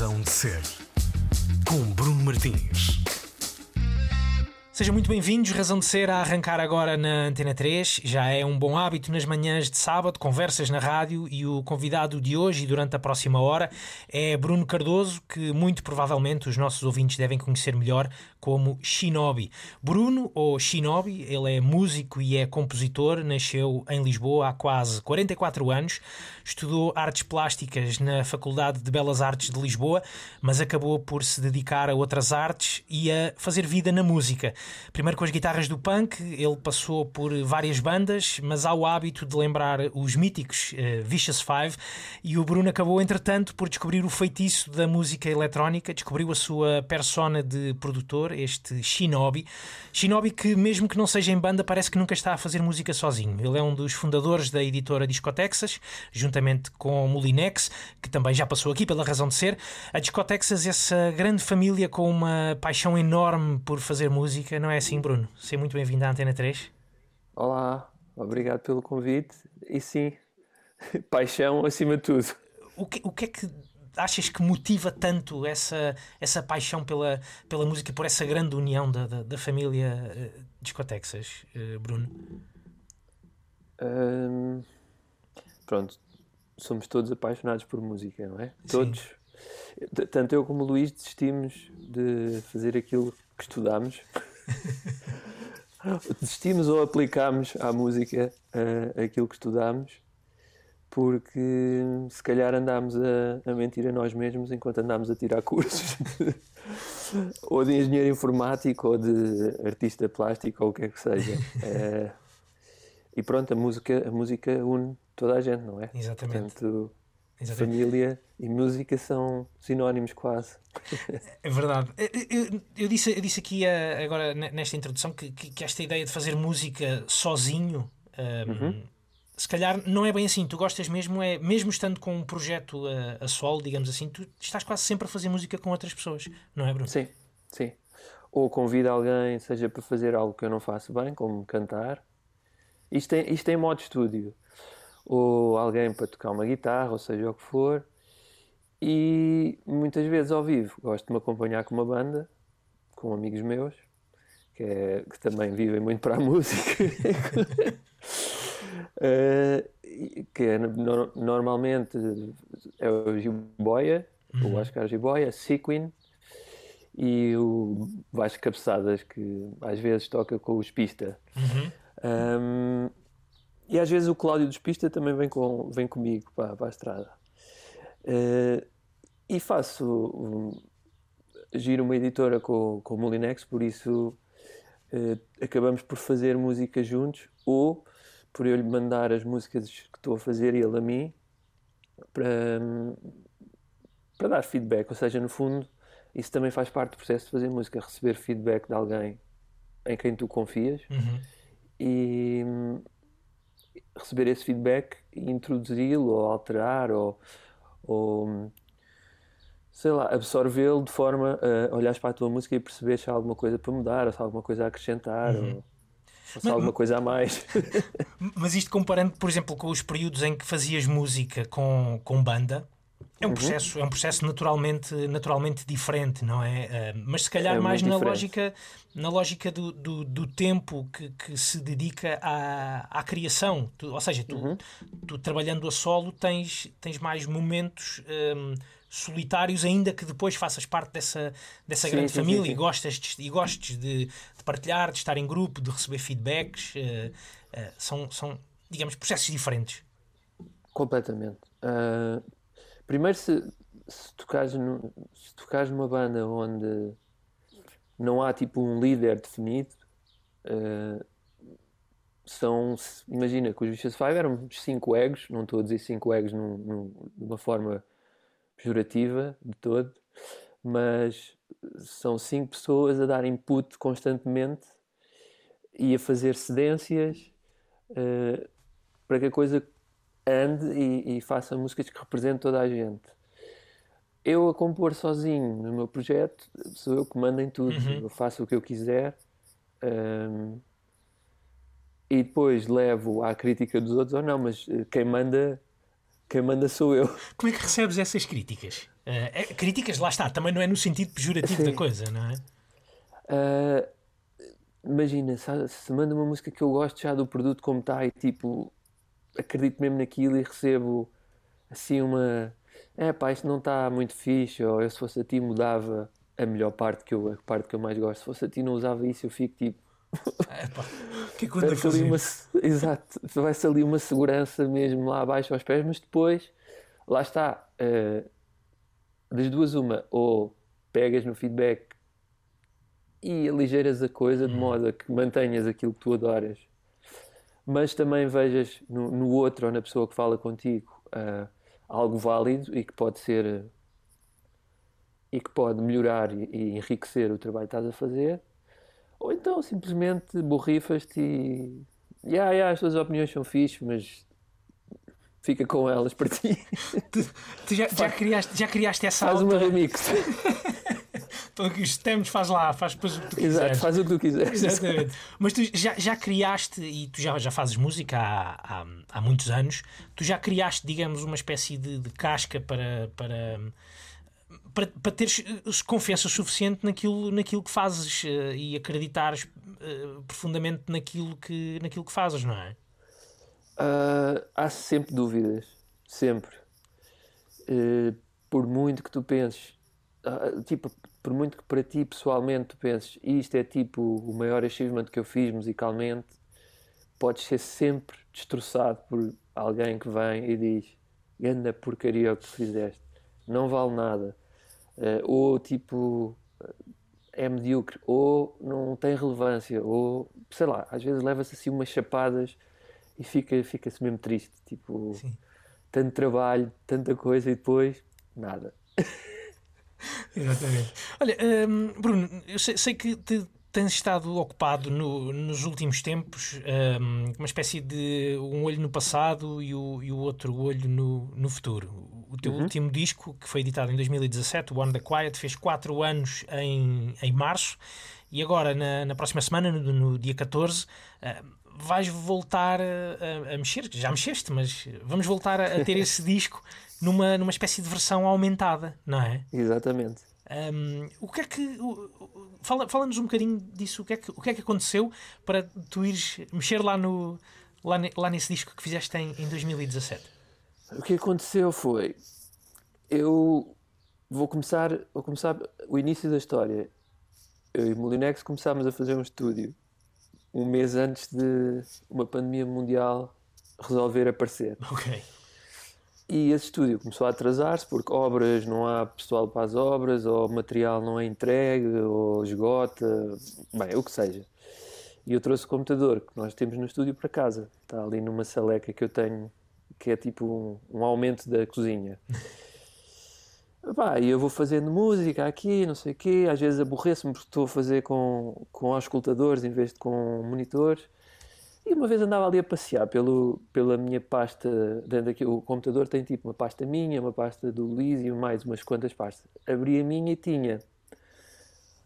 Razão de Ser, com Bruno Martins. Sejam muito bem-vindos. Razão de ser a arrancar agora na Antena 3. Já é um bom hábito nas manhãs de sábado, conversas na rádio e o convidado de hoje e durante a próxima hora é Bruno Cardoso, que muito provavelmente os nossos ouvintes devem conhecer melhor como Shinobi. Bruno, ou Shinobi, ele é músico e é compositor, nasceu em Lisboa há quase 44 anos, estudou artes plásticas na Faculdade de Belas Artes de Lisboa, mas acabou por se dedicar a outras artes e a fazer vida na música. Primeiro com as guitarras do punk, ele passou por várias bandas, mas há o hábito de lembrar os míticos uh, Vicious Five, e o Bruno acabou, entretanto, por descobrir o feitiço da música eletrónica, descobriu a sua persona de produtor, este Shinobi. Shinobi que, mesmo que não seja em banda, parece que nunca está a fazer música sozinho. Ele é um dos fundadores da editora Discotexas, juntamente com Molinex, que também já passou aqui pela razão de ser. A Discotexas, essa grande família com uma paixão enorme por fazer música, não é assim, Bruno? Seja muito bem-vindo à Antena 3. Olá, obrigado pelo convite. E sim, paixão acima de tudo. O que, o que é que achas que motiva tanto essa, essa paixão pela, pela música, por essa grande união da, da, da família uh, Discotexas, uh, Bruno? Hum, pronto, somos todos apaixonados por música, não é? Todos. Tanto eu como o Luís desistimos de fazer aquilo que estudámos. desistimos ou aplicámos à música uh, aquilo que estudámos porque se calhar andámos a, a, mentir a nós mesmos enquanto andámos a tirar cursos de, ou de engenheiro informático ou de artista plástico ou o que é que seja. É, e pronto, a música, a música une toda a gente, não é? Exatamente. Portanto, Exatamente. família e música são sinónimos quase. É verdade. Eu, eu, disse, eu disse aqui eh, agora nesta introdução que, que, que, esta ideia de fazer música sozinho. Um, ehm, uhum se calhar não é bem assim. Tu gostas mesmo, é mesmo estando com um projeto a, a solo, digamos assim, tu estás quase sempre a fazer música com outras pessoas, não é, Bruno? Sim, sim. Ou convido alguém, seja para fazer algo que eu não faço bem, como cantar. Isto é, isto é em modo estúdio. Ou alguém para tocar uma guitarra, ou seja o que for. E muitas vezes ao vivo gosto de me acompanhar com uma banda, com amigos meus, que, é, que também vivem muito para a música. Uh, que é, no, normalmente é o Jiboia, uhum. o Oscar Jiboia, Sequin e o Vasco Cabeçadas, que às vezes toca com os Pista. Uhum. Um, e às vezes o Cláudio dos Pista também vem, com, vem comigo para, para a estrada. Uh, e faço um, giro uma editora com, com o Molinex, por isso uh, acabamos por fazer música juntos ou por eu lhe mandar as músicas que estou a fazer e ele a mim para, para dar feedback. Ou seja, no fundo, isso também faz parte do processo de fazer música, receber feedback de alguém em quem tu confias uhum. e receber esse feedback e introduzi-lo ou alterar ou, ou sei lá, absorvê-lo de forma a olhares para a tua música e perceber se há alguma coisa para mudar ou se há alguma coisa a acrescentar. Uhum. Ou, ou mas, alguma coisa a mais. mas isto comparando, por exemplo, com os períodos em que fazias música com, com banda, é um, uhum. processo, é um processo naturalmente, naturalmente diferente, não é? Uh, mas se calhar é mais na lógica, na lógica do, do, do tempo que, que, se dedica à, à criação. Tu, ou seja, tu, uhum. tu, trabalhando a solo tens, tens mais momentos um, solitários, ainda que depois faças parte dessa, dessa sim, grande sim, família sim, E, gostas de, e gostes de, de, partilhar, de estar em grupo, de receber feedbacks. Uh, uh, são, são, digamos, processos diferentes. Completamente. Uh, primeiro, se, se, tocares no, se tocares numa banda onde não há tipo um líder definido, são, imagina que os Vicious Five eram cinco egos, não estou a dizer cinco egos num, num, de uma forma pejorativa de todo, mas são cinco pessoas a dar input constantemente e a fazer cedências uh, para que a coisa ande e, e, faça músicas que representem toda a gente. Eu a compor sozinho no meu projeto, sou eu que mando em tudo, uhum. eu faço o que eu quiser. Um, ehm, e depois levo à crítica dos outros ou não, mas eh, quem manda quem manda sou eu. Como é que recebes essas críticas? Uh, críticas, lá está, também não é no sentido pejorativo Sim. da coisa, não é? Uh, imagina, se, se manda uma música que eu gosto já do produto como está e tipo, acredito mesmo naquilo e recebo assim uma. É pá, isto não está muito fixe, ou eu se fosse a ti mudava a melhor parte que eu, a parte que eu mais gosto. Se fosse a ti não usava isso, eu fico tipo. É pá, que é que eu ando a fazer? Uma, exato, vai-se ali uma segurança mesmo lá abaixo aos pés, mas depois lá está. Uh, das duas, uma, ou pegas no feedback e aligeiras a coisa de hum. modo a que mantenhas aquilo que tu adoras, mas também vejas no, no outro ou na pessoa que fala contigo uh, algo válido e que pode ser e que pode melhorar e, e enriquecer o trabalho que estás a fazer, ou então simplesmente borrifas-te e. Yeah, yeah, as tuas opiniões são fixes, mas fica com elas para ti. Tu, tu já, já, criaste, já criaste essa Faz alta... uma remix. Então os temas faz lá, faz depois o que tu quiseres. Exato, faz o que tu quiseres. Exatamente. Mas tu já, já criaste, e tu já, já fazes música há, há, há muitos anos, tu já criaste, digamos, uma espécie de, de casca para, para, para, para teres confiança suficiente naquilo, naquilo que fazes uh, e acreditares uh, profundamente naquilo que, naquilo que fazes, não é? Uh, há sempre dúvidas, sempre. Por muito que tu penses, uh, tipo, por muito que para ti pessoalmente tu penses isto é tipo o maior achievement que eu fiz musicalmente, podes ser sempre destroçado por alguém que vem e diz grande porcaria o que fizeste, não vale nada. Ou tipo é medíocre, ou não tem relevância, ou sei lá, às vezes leva-se assim umas chapadas e fica, fica-se mesmo triste. Tipo, Sim. tanto trabalho, tanta coisa e depois nada. Exatamente. Olha, um, Bruno, eu sei, sei que te, tens estado ocupado no, nos últimos tempos, um, uma espécie de um olho no passado e o, e o outro olho no, no futuro. O teu uhum. último disco, que foi editado em 2017, o One the Quiet, fez 4 anos em, em março e agora, na, na próxima semana, no, no dia 14, uh, vais voltar a, a, mexer, já mexeste, mas vamos voltar a, a ter esse disco numa, numa espécie de versão aumentada, não é? Exatamente. Um, o que é que. Fala, fala-nos um bocadinho disso. O que, é que, o que é que aconteceu para tu ires mexer lá, no, lá, ne, lá nesse disco que fizeste em, em 2017? O que aconteceu foi. Eu vou começar, vou começar o início da história. Eu e o Molinex começámos a fazer um estúdio um mês antes de uma pandemia mundial resolver aparecer. Ok. E esse estúdio começou a atrasar-se porque obras, não há pessoal para as obras, ou material não é entregue, ou esgota, bem, o que seja. E eu trouxe o computador que nós temos no estúdio para casa. Está ali numa saleca que eu tenho, que é tipo um, um aumento da cozinha. Pá, e eu vou fazendo música aqui, não sei o quê, às vezes aborreço-me porque estou a fazer com, com auscultadores em vez de com monitores. E uma vez andava ali a passear pelo, pela minha pasta, dentro daqui, o computador tem tipo uma pasta minha, uma pasta do Luís e mais umas quantas pastas. Abri a minha e tinha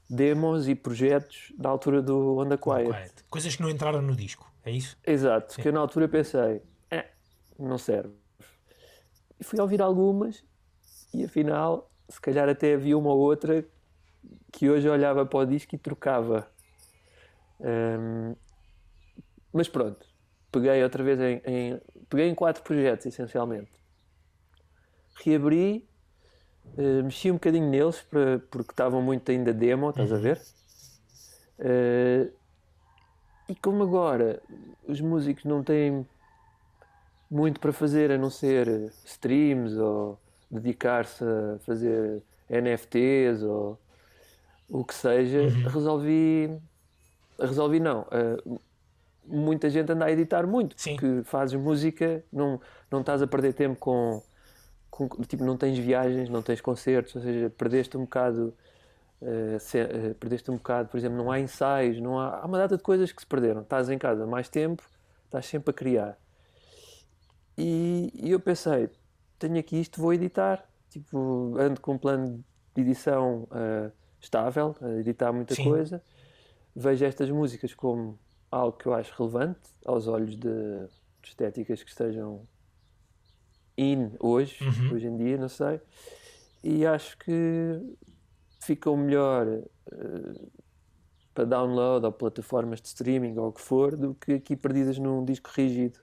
demos e projetos da altura do On The Quiet. Quiet. Coisas que não entraram no disco, é isso? Exato, Sim. que eu na altura pensei, eh, não serve. E fui ouvir algumas e afinal, se calhar até havia uma ou outra que hoje olhava para o disco e trocava. Um, mas pronto, peguei outra vez em, em, peguei em quatro projetos essencialmente. Reabri, uh, mexi um bocadinho neles para, porque estavam muito ainda demo, estás a ver? Uh, e como agora os músicos não têm muito para fazer a não ser streams ou dedicar-se a fazer NFTs ou o que seja, uhum. resolvi. Resolvi não. Uh, muita gente anda a editar muito, Sim. porque fazes música, não, não estás a perder tempo com, com, Tipo, não tens viagens, não tens concertos, ou seja, perdeste um bocado. Uh, se, uh, perdeste um bocado, por exemplo, não há ensaios, não há, há uma data de coisas que se perderam. Estás em casa mais tempo, estás sempre a criar. E, e eu pensei, tenho aqui isto, vou editar. Tipo, ando com um plano de edição uh, estável, a editar muita Sim. coisa. Vejo estas músicas como algo que eu acho relevante aos olhos de, de estéticas que estejam in hoje, Uhum. hoje em dia, não sei. E acho que ficam melhor eh, para download ou plataformas de streaming ou o que for do que aqui perdidas num disco rígido,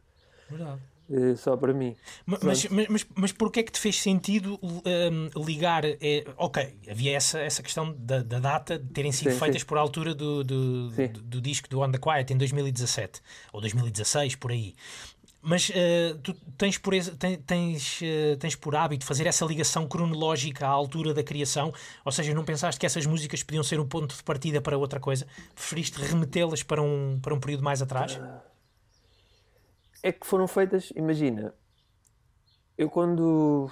Verdade. Eh, só para mim. Ma- Mas, mas, mas, mas porquê é que te fez sentido hum, ligar? eh, ok, havia essa, essa questão da, da data de terem sido Sim, feitas sim. por altura do, do, do, do disco do On The Quiet em 2017 ou 2016, por aí. Mas eh, tu tens por, tens, eh, tens por hábito fazer essa ligação cronológica à altura da criação? Ou seja, não pensaste que essas músicas podiam ser um ponto de partida para outra coisa? Preferiste remetê-las para um, para um período mais atrás? É que foram feitas, imagina, eu quando,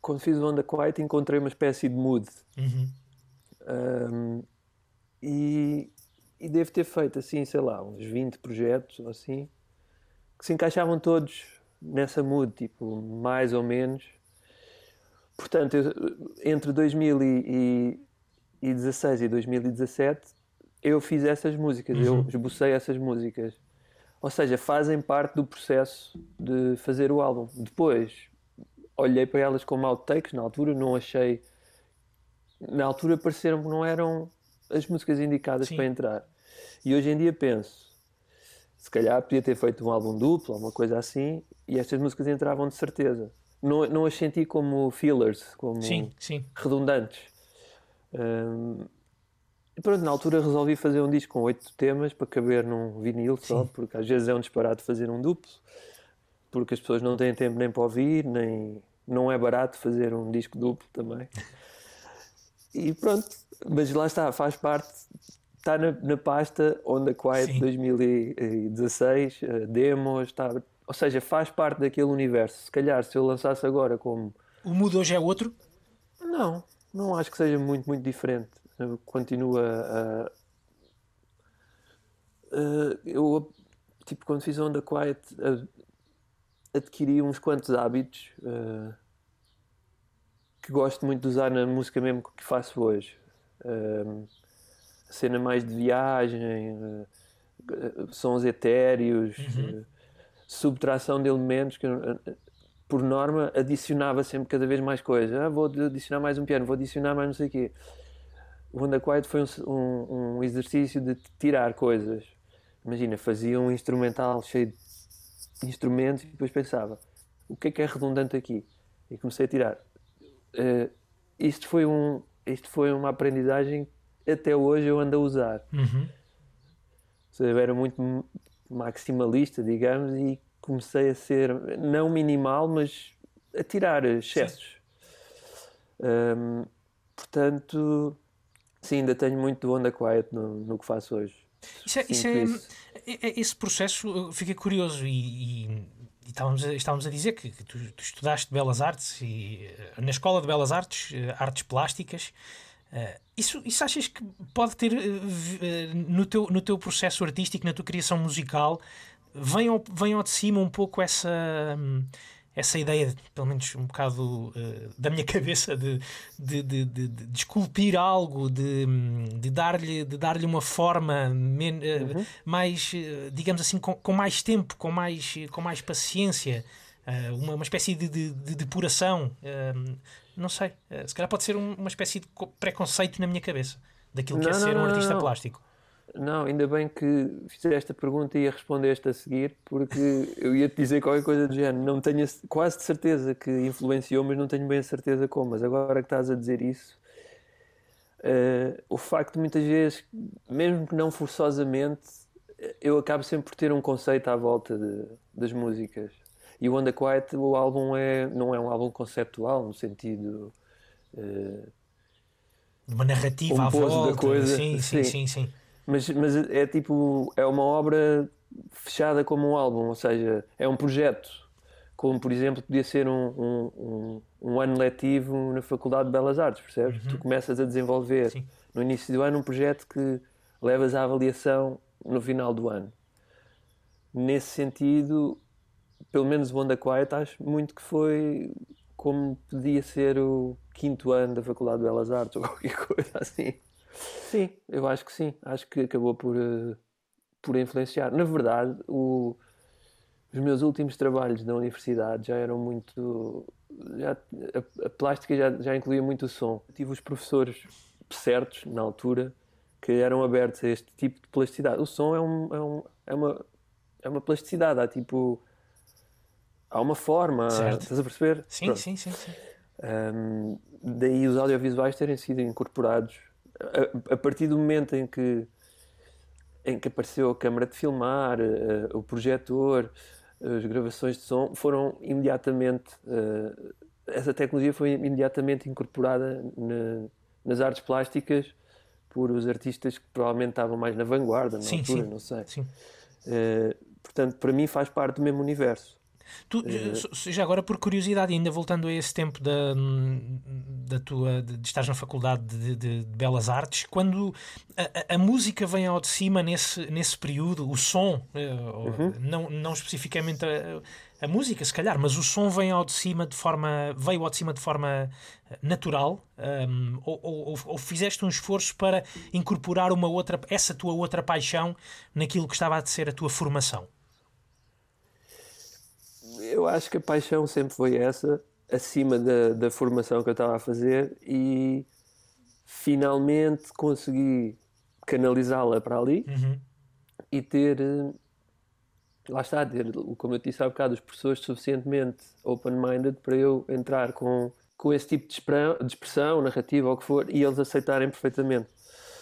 quando fiz o Onda Quiet encontrei uma espécie de mood Uhum. Um, e, e devo ter feito assim, sei lá, uns 20 projetos ou assim, que se encaixavam todos nessa mood, tipo, mais ou menos. Portanto, eu- entre 2016 e 2017, eu fiz essas músicas, eu esbocei essas músicas. Ou seja, fazem parte do processo de fazer o álbum. Depois, olhei para elas como outtakes, na altura não achei na altura pareceram que não eram as músicas indicadas Sim. para entrar. E hoje em dia penso, se calhar podia ter feito um álbum duplo uma coisa assim, e estas músicas entravam de certeza. Não, não as senti como fillers, como Sim, sim. redundantes. E pronto, na altura resolvi fazer um disco com oito temas para caber num vinil só, porque às vezes é um disparate fazer um duplo, porque as pessoas não têm tempo nem para ouvir, nem não é barato fazer um disco duplo também. E pronto, mas lá está, faz parte, está na, na pasta Onda Quiet Sim. 2016, eh, demos, está, ou seja, faz parte daquele universo. Se calhar se eu lançasse agora como O mood hoje é outro? não, não acho que seja muito, muito diferente. Eu continuo a. eu, tipo, quando fiz a Onda Quiet, a- adquiri uns quantos hábitos eh, que gosto muito de usar na música mesmo que faço hoje. A cena mais de viagem, eh, sons etéreos, eh, subtração de elementos que por norma, adicionava sempre cada vez mais coisas. Ah, vou adicionar mais um piano, vou adicionar mais não sei o quê. O Onda Quiet foi um, um- um exercício de tirar coisas. Imagina, fazia um instrumental cheio de instrumentos e depois pensava, o que é que é redundante aqui? E comecei a tirar. Eh, isto, foi um, isto foi uma aprendizagem que até hoje eu ando a usar. Uhum. Eu era muito maximalista, digamos, e comecei a ser, não minimal, mas a tirar excessos. Hum, portanto, sim, ainda tenho muito do Onda Quiet no, no que faço hoje. Isso é, isso é- isso. é- é- esse processo, eu fiquei curioso e, e- e estávamos, a, estávamos a dizer que, que tu, tu estudaste Belas Artes e eh, na Escola de Belas Artes, eh, Artes Plásticas. eh, isso, isso achas que pode ter eh, eh, no teu, no teu processo artístico, na tua criação musical, vem ao, vem ao de cima um pouco essa, hum, essa ideia, pelo menos um bocado eh, da minha cabeça, de, de, de, de, de esculpir algo, de, de dar-lhe de dar uma forma men- eh, mais, eh, digamos assim, com, com mais tempo, com mais, com mais paciência, eh, uma, uma espécie de, de, de depuração. não sei, se calhar pode ser um- uma espécie de co- preconceito na minha cabeça daquilo que é Não, ser não, um artista não. plástico. Não, ainda bem que fizeste esta pergunta e ia responder-te a seguir, porque eu ia te dizer qualquer coisa do género. Não tenho quase de certeza que influenciou, mas não tenho bem a certeza como. Mas agora que estás a dizer isso, eh, o facto de muitas vezes, mesmo que não forçosamente, eu acabo sempre por ter um conceito à volta de- das músicas. E o Onda Quiet, o álbum é, não é um álbum conceptual, no sentido. eh, De uma narrativa à Composto da volta. coisa, sim, sim, sim. sim, sim. Mas, mas é tipo, é uma obra fechada como um álbum, ou seja, é um projeto. Como, por exemplo, podia ser um, um, um, ano letivo na Faculdade de Belas Artes, percebes? Tu começas a desenvolver Sim. no início do ano um projeto que levas à avaliação no final do ano. Nesse sentido, pelo menos o Onda Quiet, acho muito que foi como podia ser o quinto ano da Faculdade de Belas Artes ou qualquer coisa assim. Sim, eu acho que sim. Acho que acabou por, eh, por influenciar. Na verdade, o... os meus últimos trabalhos na universidade já eram muito. Já, a, a plástica já, já incluía muito o som. Tive os professores certos, na altura, que eram abertos a este tipo de plasticidade. O som é, um, é, um, é uma, é uma plasticidade, há tipo. Há uma forma, Certo. estás a perceber? Sim, sim, sim, sim. Daí os audiovisuais terem sido incorporados a, a partir do momento em que em que apareceu a câmara de filmar, eh, o projetor, as gravações de som foram imediatamente eh, essa tecnologia foi imediatamente incorporada na- nas artes plásticas por os artistas que provavelmente estavam mais na vanguarda na Sim, altura, sim. não sei. sim. Eh, portanto, para mim faz parte do mesmo universo. Tu, Eh, já agora, por curiosidade, ainda voltando a esse tempo da, da tua, de, de estares na Faculdade de, de- de Belas Artes, quando a, a- música vem ao de cima nesse, nesse período, o som, eh, Uhum. não, não especificamente a, a música, se calhar, mas o som vem ao de cima de forma, veio ao de cima de forma eh, natural, um, ou, ou- ou- ou fizeste um esforço para incorporar uma outra, essa tua outra paixão naquilo que estava a ser a tua formação? Eu acho que a paixão sempre foi essa, acima da, da formação que eu estava a fazer, e finalmente consegui canalizá-la para ali Uhum. e ter, eh, lá está, ter, como eu disse há bocado, os professores suficientemente open-minded para eu entrar com, com esse tipo de expressão, narrativa ou o que for, e eles aceitarem perfeitamente.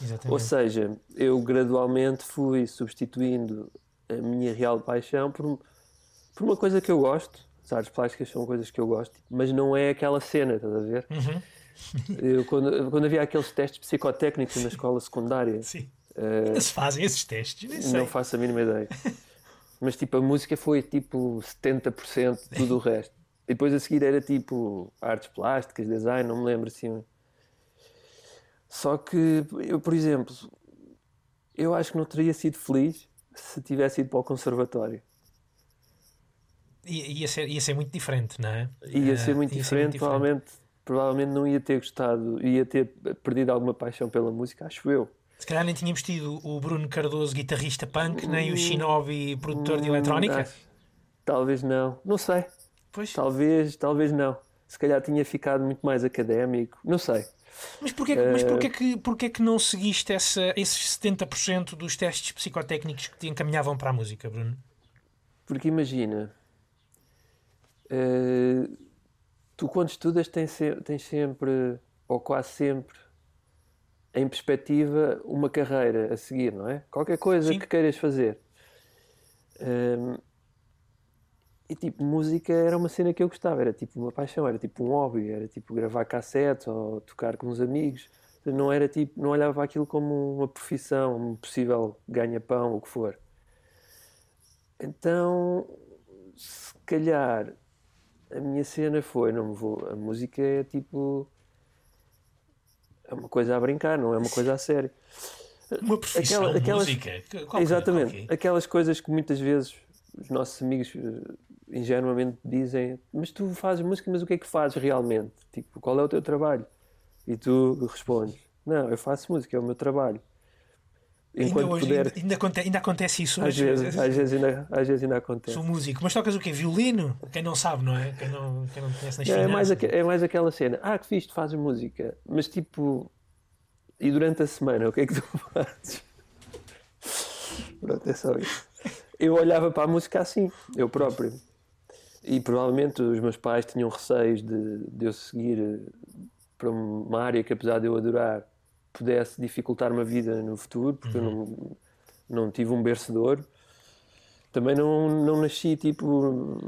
Ou Exatamente. seja, eu gradualmente fui substituindo a minha real paixão por, por uma coisa que eu gosto. As artes plásticas são coisas que eu gosto, mas não é aquela cena, estás a ver? Uhum. Eu, quando, quando havia aqueles testes psicotécnicos na escola secundária, Sim. eh, Ainda se fazem esses testes, nem sei. não faço a mínima ideia. Mas tipo, a música foi tipo 70% de tudo o resto. E depois a seguir era tipo artes plásticas, design, não me lembro assim. Só que eu, por exemplo, eu acho que não teria sido feliz se tivesse ido para o conservatório. Ia ser, ia ser muito diferente, não é? Ia Eh, ser muito diferente, provavelmente, provavelmente não ia ter gostado, ia ter perdido alguma paixão pela música, acho eu. Se calhar nem tínhamos tido o Bruno Cardoso, guitarrista punk, nem o Shinobi, produtor de Hum, eletrónica. acho- Talvez não, não sei. Pois. Talvez, talvez não. Se calhar tinha ficado muito mais académico. Não sei. Mas porquê, Eh, mas porquê, que, porquê que não seguiste essa, esses 70% dos testes psicotécnicos que te encaminhavam para a música, Bruno? Porque imagina, eh, tu quando estudas tens, tens sempre, ou quase sempre, em perspectiva, uma carreira a seguir, não é? Qualquer coisa Sim. que queiras fazer. Ehm, e tipo, música era uma cena que eu gostava, era tipo uma paixão, era tipo um hobby, era tipo gravar cassetes ou tocar com uns amigos. Não era tipo, não olhava aquilo como uma profissão, um possível ganha-pão, o que for. Então, se calhar a minha cena foi, não me vou, a música é tipo é uma coisa a brincar, não é uma coisa a sério. Uma profissão, Aquela- aquelas- música. Qual- Exatamente, ok. aquelas coisas que muitas vezes os nossos amigos eh, ingenuamente dizem, mas tu fazes música, mas o que é que fazes realmente? Tipo, qual é o teu trabalho? E tu respondes, não, eu faço música, é o meu trabalho. Ainda, Enquanto hoje, puder, ainda, ainda aconte- ainda acontece isso às hoje. vezes, às vezes ainda, às vezes ainda acontece. Sou músico, mas tocas o quê? Violino? Quem não sabe, não é? Quem não, quem não conhece nas É, é mais, é mais aquela cena. Ah, que fixe, tu fazes música. Mas tipo. E durante a semana, o que é que tu fazes? Pronto, é só isso. Eu olhava para a música assim, eu próprio. E provavelmente os meus pais tinham receios de, de eu seguir eh, para uma área que, apesar de eu adorar, pudesse dificultar-me a vida no futuro, porque eu não, não tive um berço de ouro. Também não, não nasci tipo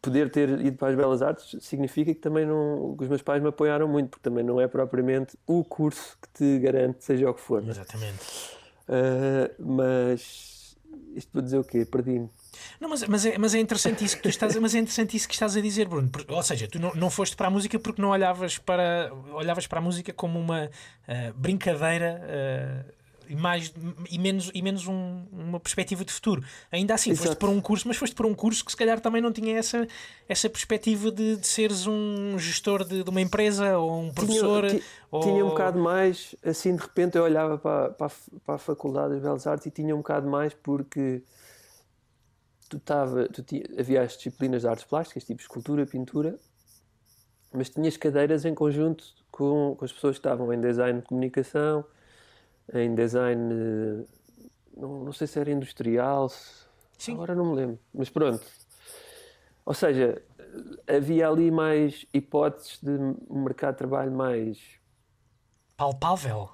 poder ter ido para as Belas Artes significa que também não que os meus pais me apoiaram muito, porque também não é propriamente o curso que te garante, seja o que for. né? Exatamente. Ah, mas isto para dizer o quê? Perdi-me. Não, mas, mas, é, mas é interessante isso que tu estás, mas é interessante isso que estás a dizer, Bruno. Ou seja, tu não, não foste para a música porque não olhavas para olhavas para a música como uma ah, brincadeira ah, e mais e menos e menos um- uma perspectiva de futuro. Ainda assim, foste Exato. para um curso, mas foste para um curso que se calhar também não tinha essa essa perspectiva de, de seres um gestor de, de uma empresa ou um professor. tinha, ti- ou... tinha um bocado mais, assim de repente eu olhava para, para, para a Faculdade das Belas Artes e tinha um bocado mais porque tu tava, tu ti- havia as disciplinas de artes plásticas, tipo escultura, pintura, mas tinhas cadeiras em conjunto com, com as pessoas que estavam em design de comunicação, em design, não, não sei se era industrial, Sim. agora não me lembro, mas pronto. Ou seja, havia ali mais hipóteses de um mercado de trabalho mais Palpável.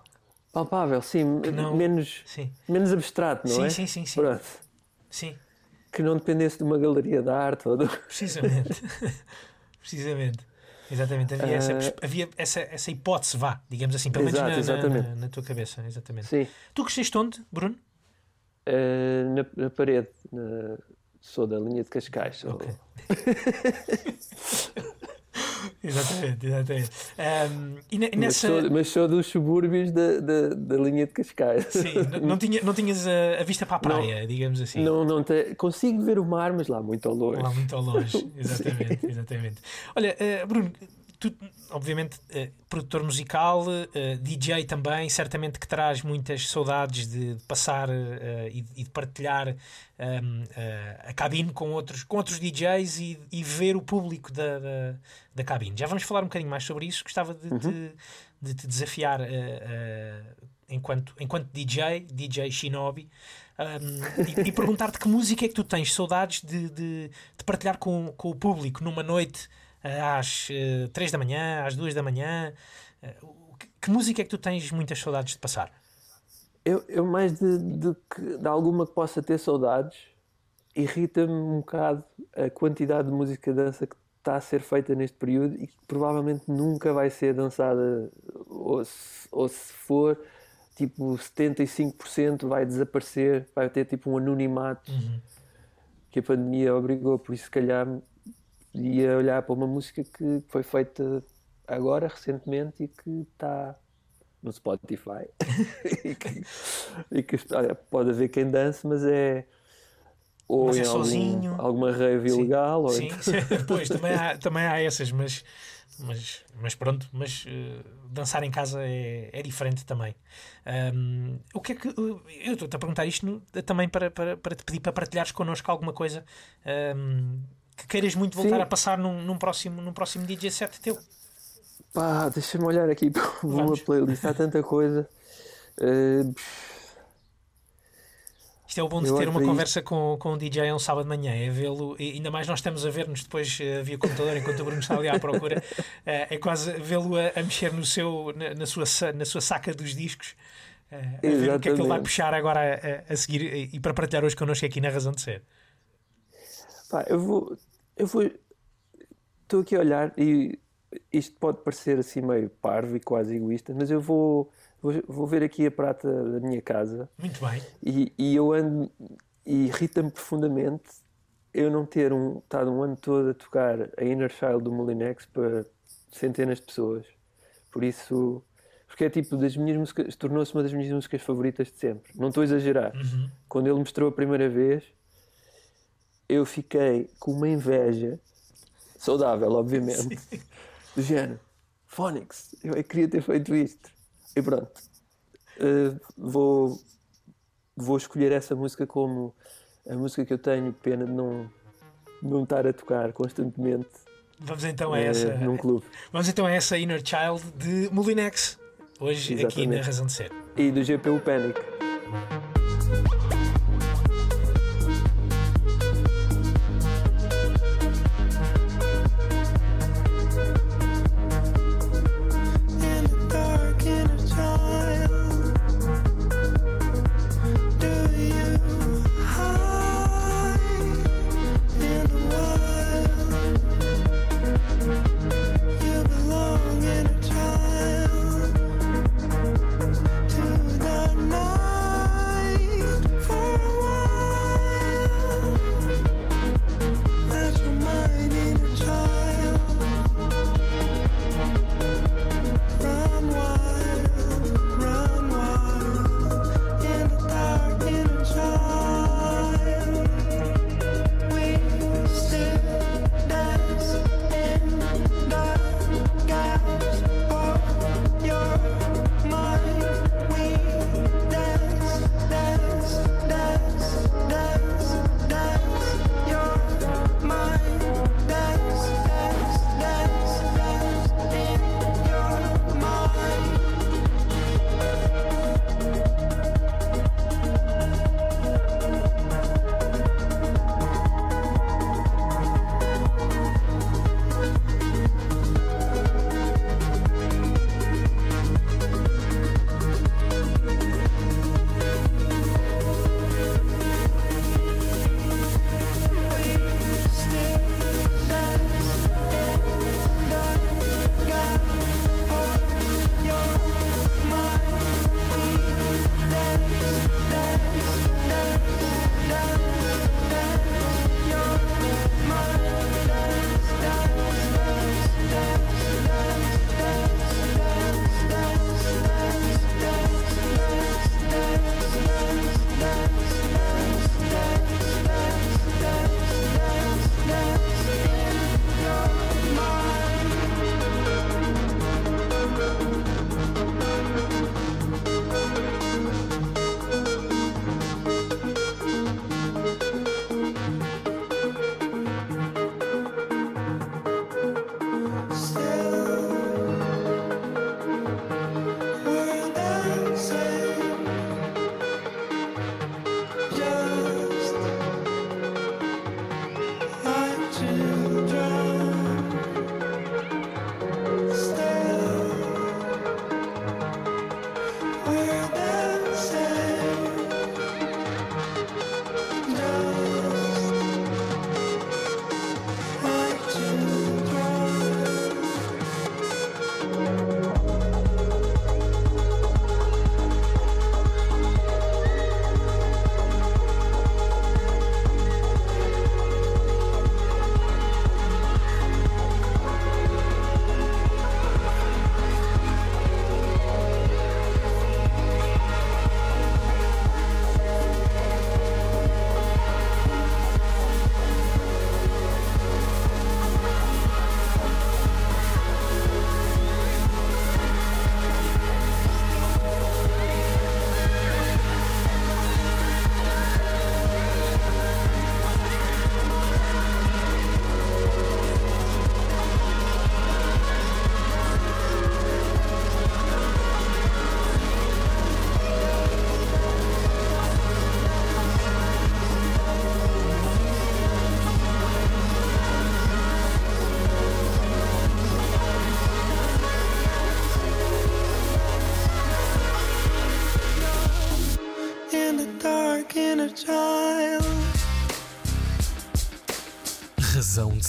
palpável, sim, não- menos, Sim. menos abstrato, não Sim, é? sim, sim, sim. Pronto. Sim. Que não dependesse de uma galeria de arte ou de... Precisamente. Precisamente. Exatamente. Havia, essa, Ah. havia essa, essa hipótese, vá, digamos assim, pelo menos Exato, na, na- exatamente. na- na tua cabeça. Exatamente. Sim. Tu cresceste onde, Bruno? Eh, na, na parede, na- sou da linha de Cascais. sou- Ok. exatamente, exatamente. Ahm, e Mas, nessa. sou, mas sou dos subúrbios da, da, da linha de Cascais. Sim, n- não, tinha, não tinhas a, a vista para a praia, digamos assim. Não, não te- consigo ver o mar, mas lá muito ao longe. Lá muito ao longe, exatamente, exatamente. Olha, eh, Bruno, tu, obviamente, eh, produtor musical, eh, DJ também, certamente que traz muitas saudades de, de passar eh, e, e de partilhar ehm, eh, a cabine com outros, com outros DJs e, e ver o público da, da, da cabine. Já vamos falar um bocadinho mais sobre isso. Gostava de, te, de te desafiar enquanto, enquanto DJ, DJ Shinobi. Um, e, e perguntar-te que música é que tu tens saudades de, de, de partilhar com, com o público numa noite eh, às 3 da manhã, às 2 da manhã. Eh, que, que música é que tu tens muitas saudades de passar? Eu, eu mais de, de, que- de alguma que possa ter saudades, irrita-me um bocado a quantidade de música de dança que está a ser feita neste período e que provavelmente nunca vai ser dançada, ou se, ou se for, tipo 75% vai desaparecer, vai ter tipo um anonimato que a pandemia obrigou, por isso se calhar ia olhar para uma música que foi feita agora, recentemente, e que está no Spotify e que, e que, olha, pode haver quem dance, mas é ou Mas é em algum- sozinho. alguma rave Sim, ilegal ou Sim, então- pois, também há, também há essas, mas, mas, mas pronto, mas eh, dançar em casa é, é diferente também. Ahm, o que é que. Eu estou-te a perguntar isto no- também para, para, para te pedir para partilhares connosco alguma coisa ahm, que queiras muito voltar Sim. a passar num, num, próximo, num próximo DJ set teu. Pá, deixa-me olhar aqui para uma playlist, há tanta coisa. Eh, Isto é o bom de Eu ter uma para conversa com, com o DJ um sábado de manhã, é vê-lo, ainda mais nós estamos a ver-nos depois eh, via computador enquanto o Bruno está ali à procura, eh, é quase vê-lo a, a mexer no seu, na, na sua, na sua saca dos discos, eh, a ver o que é que ele vai puxar agora a, a seguir e, e para partilhar hoje connosco aqui na Razão de Ser. Pá, eu vou. Eu vou. Estou aqui a olhar e isto pode parecer assim meio parvo e quase egoísta, mas eu vou, vou, vou ver aqui a prata da minha casa Muito bem. e, e eu ando. E irrita-me profundamente eu não ter um, estado um ano todo a tocar a Inner Child do Molinex para centenas de pessoas. Por isso. Porque é tipo das minhas músicas, tornou-se uma das minhas músicas favoritas de sempre. Não estou a exagerar. Uhum. Quando ele mostrou a primeira vez, eu fiquei com uma inveja saudável, obviamente, do género. Phonics, eu é que queria ter feito isto. E pronto. Uh, vou, vou escolher essa música como a música que eu tenho pena de não, não estar a tocar constantemente Vamos então a eh, essa, num clube. vamos então a essa Inner Child de Molinex, hoje aqui na Exatamente. Razão de Ser. E do GPU Panic.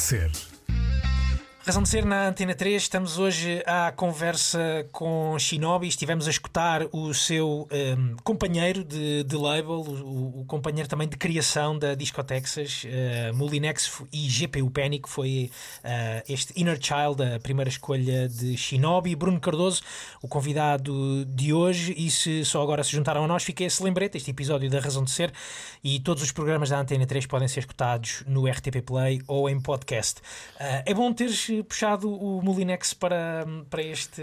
Ser. Razão de ser na Antena 3, estamos hoje à conversa com Shinobi. Estivemos a escutar o seu um, companheiro de, de label, o, companheiro também de criação da Disco Texas, uh, Mulinex e GPU Panic. Foi uh, este Inner Child, a primeira escolha de Shinobi. Bruno Cardoso, o convidado de hoje. E se só agora se juntaram a nós, fica esse lembrete, este episódio da Razão de Ser. E todos os programas da Antena 3 podem ser escutados no RTP Play ou em podcast. Uh, é bom teres puxado o Molinex para, para este.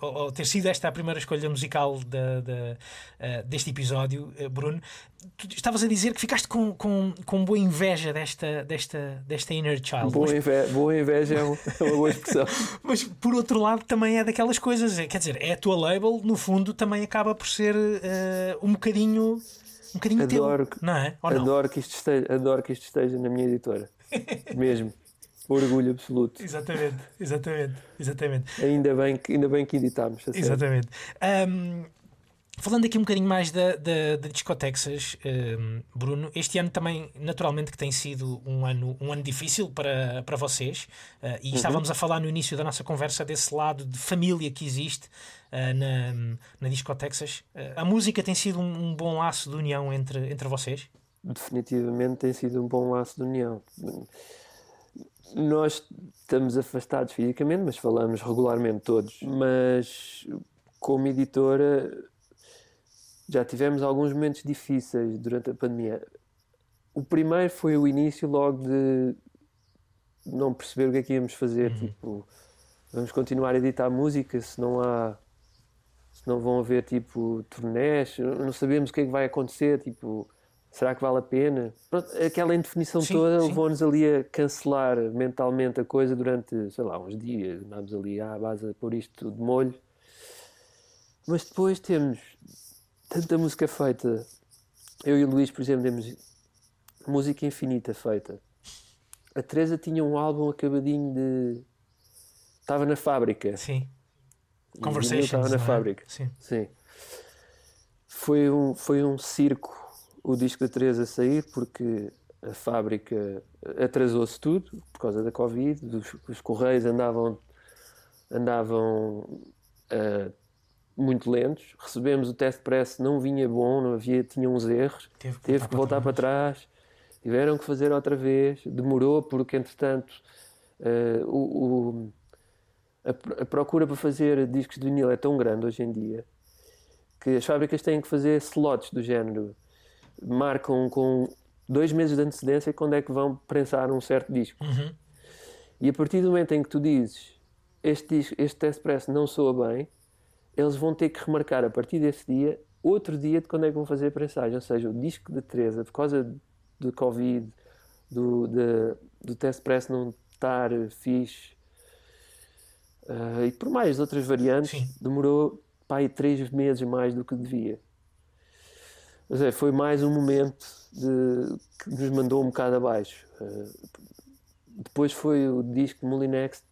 Ou, ou, ter sido esta a primeira escolha musical da, da, deste episódio, Bruno. Tu estavas a dizer que ficaste com, com, com boa inveja desta, desta, desta inner child. Boa, mas, inveja, boa inveja é uma, é uma boa expressão. mas por outro lado, também é daquelas coisas. é- Quer dizer, é a tua label, no fundo, também acaba por ser uh, um bocadinho. Um bocadinho Adoro teu. que- Não é? Ou não? Adoro que, isto esteja, adoro que isto esteja na minha editora. Mesmo. Orgulho absoluto. Exatamente, exatamente, exatamente. Ainda bem que, ainda bem que editámos. sério. Exatamente. Ahm, falando aqui um bocadinho mais da, da, da Disco Texas, ahm, Bruno, este ano também, naturalmente, que tem sido um ano, um ano difícil para, para vocês, ah, e estávamos a falar no início da nossa conversa desse lado de família que existe ah, na, na Disco Texas. Ah, a música tem sido um, um bom laço de união entre, entre vocês? definitivamente tem sido um bom laço de união. Nós estamos afastados fisicamente, mas falamos regularmente todos. Mas como editora já tivemos alguns momentos difíceis durante a pandemia. O primeiro foi o início logo de não perceber o que é que íamos fazer. Tipo, vamos continuar a editar música se não há se não vão haver tipo turnés, não sabemos o que é que vai acontecer, tipo, será que vale a pena? Pronto, aquela indefinição Sim, toda levou-nos ali a cancelar mentalmente a coisa durante, sei lá, uns dias, andámos ali à base a pôr isto de molho. Mas depois temos tanta música feita. Eu e o Luís, por exemplo, temos música infinita feita. A Teresa tinha um álbum acabadinho de. Estava na fábrica. Sim. Conversations. Estava na é? fábrica. Sim. Sim. Foi um, foi um circo o disco da Teresa sair porque a fábrica atrasou-se tudo por causa da Covid, os, os correios andavam, andavam ah, muito lentos. Recebemos o teste press, não vinha bom, não havia, tinha uns erros, Teve que teve voltar que voltar para para trás, tiveram que fazer outra vez, demorou porque entretanto ah, o- o, a, a procura para fazer discos de vinil é tão grande hoje em dia que as fábricas têm que fazer slots do género. Marcam com dois meses de antecedência quando é que vão prensar um certo disco. Uhum. E a partir do momento em que tu dizes este, disco, este test press não soa bem, eles vão ter que remarcar a partir desse dia outro dia de quando é que vão fazer a prensagem. Ou seja, o disco da Teresa, por causa do Covid, do, da- do test press não estar fixe ah, e por mais outras variantes, Sim. demorou pá, aí três meses mais do que devia. Mas é, foi mais um momento de- que nos mandou um bocado abaixo. Ah, depois foi o disco de Molinex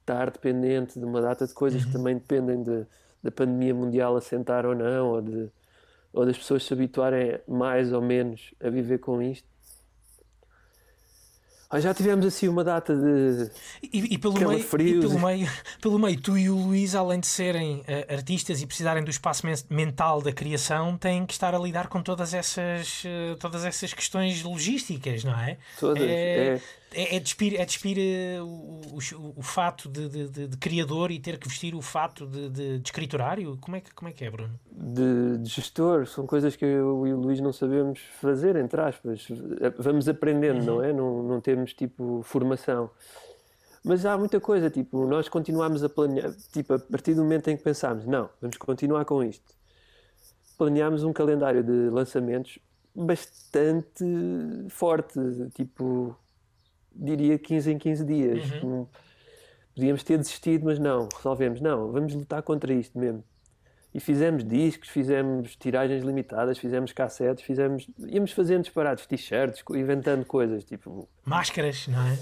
estar dependente de uma data de coisas que também dependem de- da pandemia mundial assentar ou não, ou, de, ou das pessoas se habituarem mais ou menos a viver com isto. Ah, já tivemos assim uma data de. E, e pelo meio, e frios. pelo, meio, pelo meio, tu e o Luís, além de serem eh, artistas e precisarem do espaço men- mental da criação, têm que estar a lidar com todas essas, eh, todas essas questões logísticas, não é? Todas, É, é. É, é despir, é despir eh, o, o, o fato de, de, de- de criador e ter que vestir o fato de, escriturário. Como é, que, como é que é, Bruno? de, gestor, são coisas que eu e o Luís não sabemos fazer, entre aspas. Vamos aprendendo, não é? Não, não temos tipo formação. Mas há muita coisa, tipo, nós continuamos a planear, tipo, a partir do momento em que pensámos, não, vamos continuar com isto. Planeámos um calendário de lançamentos bastante forte, tipo, diria 15 em 15 dias. Não- Podíamos ter desistido, mas não, resolvemos, não, vamos lutar contra isto mesmo. E fizemos discos, fizemos tiragens limitadas, fizemos cassetes, fizemos. íamos fazendo disparados, t-shirts, inventando coisas, tipo, Máscaras, não é?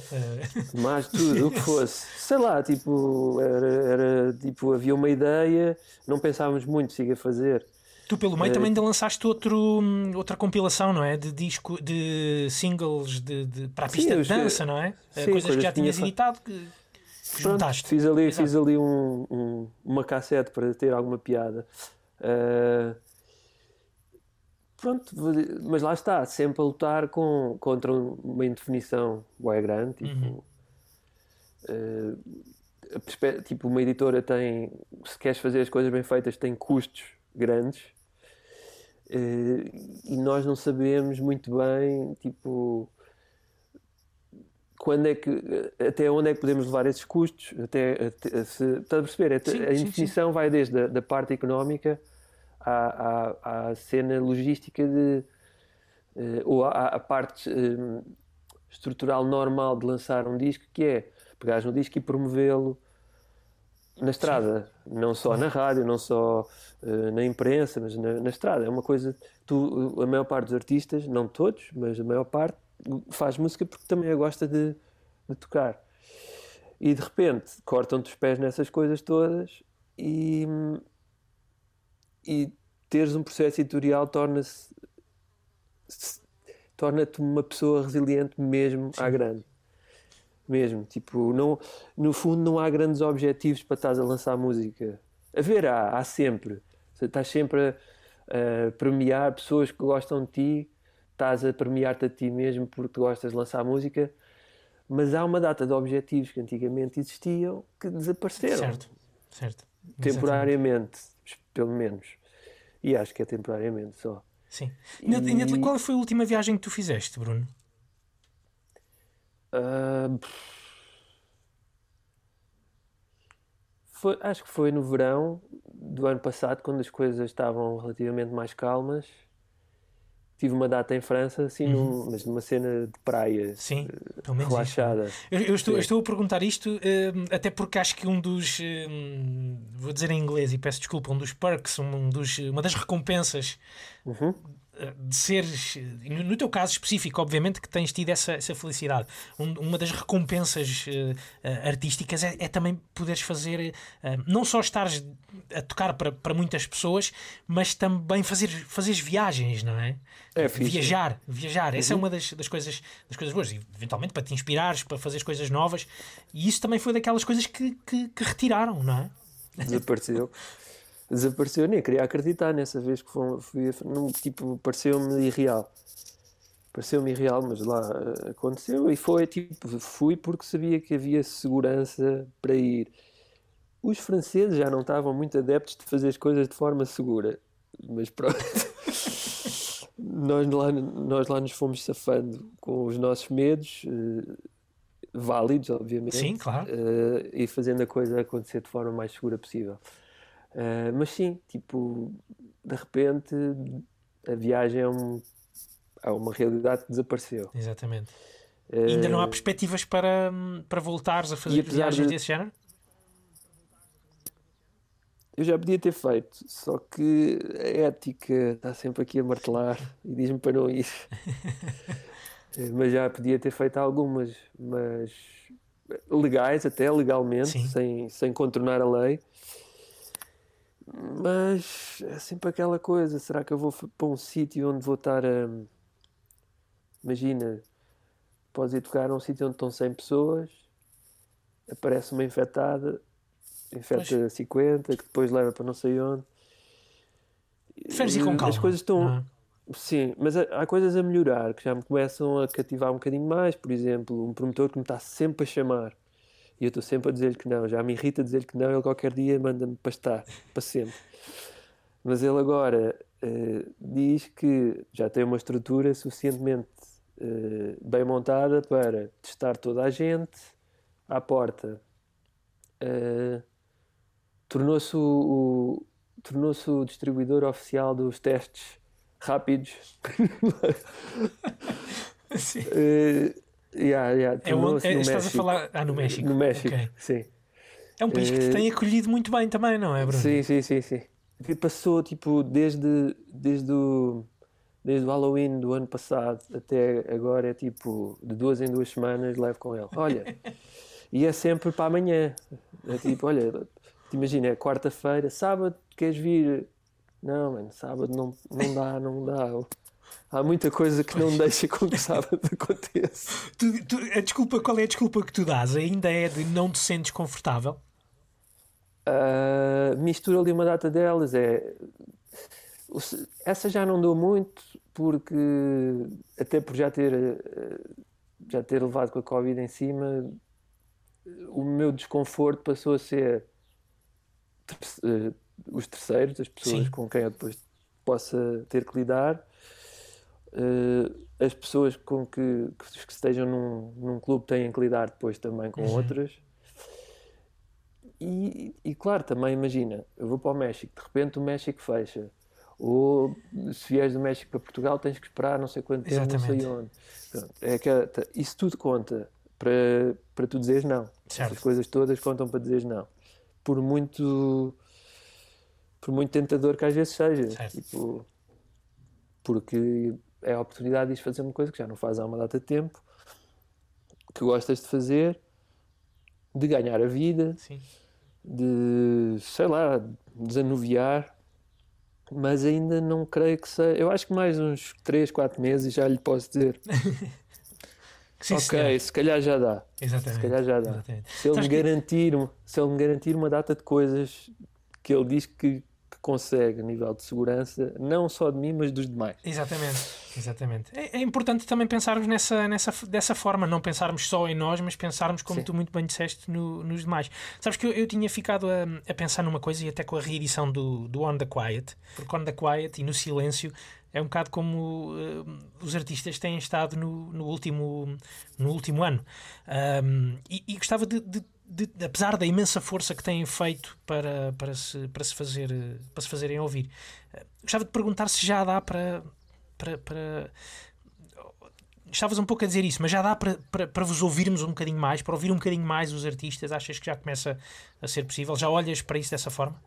Mais tudo, o que fosse. Sei lá, tipo, era, era, tipo, havia uma ideia, não pensávamos muito se ia fazer. Tu, pelo meio, Eh, também ainda lançaste outro, hum, outra compilação, não é? De disco, de singles de, de- para a Sim, pista de já- dança, não é? Eh, sim, coisas que coisas já que tinha tinhas fa- editado que, que Pronto, juntaste. fiz ali, Exato. fiz ali um- um- uma cassete para ter alguma piada. Ah, pronto, mas lá está, sempre a lutar com, contra uma indefinição bué grande. Tipo, a perspe- tipo, uma editora tem, se queres fazer as coisas bem feitas, tem custos grandes. Ah, e nós não sabemos muito bem, tipo, quando é que, até onde é que podemos levar esses custos, até, até- se, estás a perceber? Até- Sim, a sim, sim. indefinição vai desde a da parte económica à, à, à cena logística de, eh, ou à, à parte eh, estrutural normal de lançar um disco, que é pegares no disco e promovê-lo na estrada, não só na rádio, não só eh, na imprensa, mas na, na estrada. É uma coisa. Tu, a maior parte dos artistas, não todos, mas a maior parte, faz música porque também gosta de, de tocar. E de repente cortam-te os pés nessas coisas todas e, e teres um processo editorial torna-se torna-te uma pessoa resiliente mesmo à grande. Mesmo, tipo, não, no fundo não há grandes objetivos para estás a lançar música. A ver, há, há sempre. Estás sempre a, a premiar pessoas que gostam de ti, estás a premiar-te a ti mesmo porque gostas de lançar música, mas há uma data de objetivos que antigamente existiam que desapareceram Certo, certo. Exatamente. temporariamente, pelo menos. E acho que é temporariamente só. Sim. E- Qual foi a última viagem que tu fizeste, Bruno? Ah, foi- acho que foi no verão do ano passado, quando as coisas estavam relativamente mais calmas. Tive uma data em França, assim, num- mas numa cena de praia, Sim, pelo menos isso. relaxada. Eu, eu estou, eu estou a perguntar isto hum, até porque acho que um dos, hum, vou dizer em inglês e peço desculpa, um dos perks, um dos, uma das recompensas Uhum. Eh, de seres, no teu caso específico, obviamente que tens tido essa, essa felicidade. Um- uma das recompensas eh, artísticas é, é também poderes fazer, eh, não só estares a tocar para, para muitas pessoas, mas também fazer, fazeres viagens, não é? É fixe. Viajar, viajar. Essa é uma das, das, coisas, das coisas boas. E, eventualmente para te inspirares, para fazeres coisas novas. E isso também foi daquelas coisas que, que, que retiraram, não é? Desapareceu. Desapareceu, nem queria acreditar nessa vez que fui, não, tipo, pareceu-me irreal. Pareceu-me irreal, mas lá eh, aconteceu e foi tipo, fui porque sabia que havia segurança para ir. Os franceses já não estavam muito adeptos de fazer as coisas de forma segura, mas pronto. nós, lá, nós lá nos fomos safando com os nossos medos, eh, válidos, obviamente Sim, claro. eh, e fazendo a coisa acontecer de forma mais segura possível. Eh, mas sim, tipo, de repente a viagem é, um, é uma realidade que desapareceu. Exatamente. E ainda não há perspectivas para, para voltares a fazer viagens de- desse género? Eu já podia ter feito, só que a ética está sempre aqui a martelar e diz-me para não ir. Eh, mas já podia ter feito algumas, mas legais até, legalmente, Sim. sem, sem contornar a lei. Mas é sempre aquela coisa, será que eu vou para um sítio onde vou estar a... Imagina, podes ir tocar a um sítio onde estão 100 pessoas, aparece uma infectada, infecta 50, que depois leva para não sei onde. Preferes ir com calma. As coisas estão... é? Sim, mas há coisas a melhorar que já me começam a cativar um bocadinho mais. Por exemplo, um promotor que me está sempre a chamar e eu estou sempre a dizer-lhe que não. Já me irrita dizer-lhe que não. Ele qualquer dia manda-me para estar, para sempre. Mas ele agora eh, diz que já tem uma estrutura suficientemente eh, bem montada para testar toda a gente à porta. Eh, tornou-se o, o- tornou-se o distribuidor oficial dos testes rápidos. Sim. Eh, yeah, yeah, É onde, é, estás México. a falar. Ah, no México. No México, Ok. sim. É um país que te Eh, tem acolhido muito bem também, não é, Bruno? Sim, sim, sim, sim. Passou tipo desde, desde, o, desde o Halloween do ano passado até agora é tipo de duas em duas semanas levo com ele. Olha, e é sempre para amanhã. É tipo, olha, te imagina, é quarta-feira, sábado, queres vir Não, mano, sábado não, não dá, não dá. Há muita coisa que não deixa com que sábado aconteça. Tu- tu- a desculpa, qual é a desculpa que tu dás? Ainda é de não te sentes confortável? Ah, mistura ali uma data delas. É... o Essa já não dou muito, porque até por já ter, eh, já ter levado com a Covid em cima, o meu desconforto passou a ser eh, os terceiros, as pessoas Sim. com quem eu depois possa ter que lidar, eh, as pessoas com que, que estejam num, num clube têm que lidar depois também com Uhum. outras. E, e claro, também imagina, eu vou para o México, de repente o México fecha. Ou se vieres do México para Portugal tens que esperar não sei quanto tempo, não sei Exatamente. onde. Pronto, é que, isso tudo conta para, para tu dizeres não. Certo. Essas coisas todas contam para dizeres não. Por muito por muito tentador que às vezes seja. Tipo, porque é a oportunidade de fazer uma coisa que já não fazes há uma data de tempo, que gostas de fazer, de ganhar a vida, Sim. de, sei lá, desanuviar, mas ainda não creio que seja. Eu acho que mais uns 3, 4 meses já lhe posso dizer. Sim, ok, senhor. se calhar já dá. Exatamente. Se calhar já dá. Exatamente. Se ele, me que- garantir, um- se ele me garantir uma data de coisas que ele diz que, que consegue a nível de segurança, não só de mim, mas dos demais. Exatamente, exatamente. É, é importante também pensarmos nessa, nessa, dessa forma, não pensarmos só em nós, mas pensarmos, como Sim. tu muito bem disseste, no- nos demais. Sabes que eu, eu tinha ficado a, a pensar numa coisa e até com a reedição do, do On the Quiet, porque On the Quiet e no silêncio é um bocado como eh, os artistas têm estado no, no, último, no último ano. Ahm, e, e gostava de, de- de- apesar da imensa força que têm feito para, para, se, para, se fazer, para se fazerem ouvir, eh, gostava de perguntar se já dá para, para, para- Estavas um pouco a dizer isso, mas já dá para, para, para vos ouvirmos um bocadinho mais, para ouvir um bocadinho mais os artistas? Achas que já começa a ser possível? Já olhas para isso dessa forma?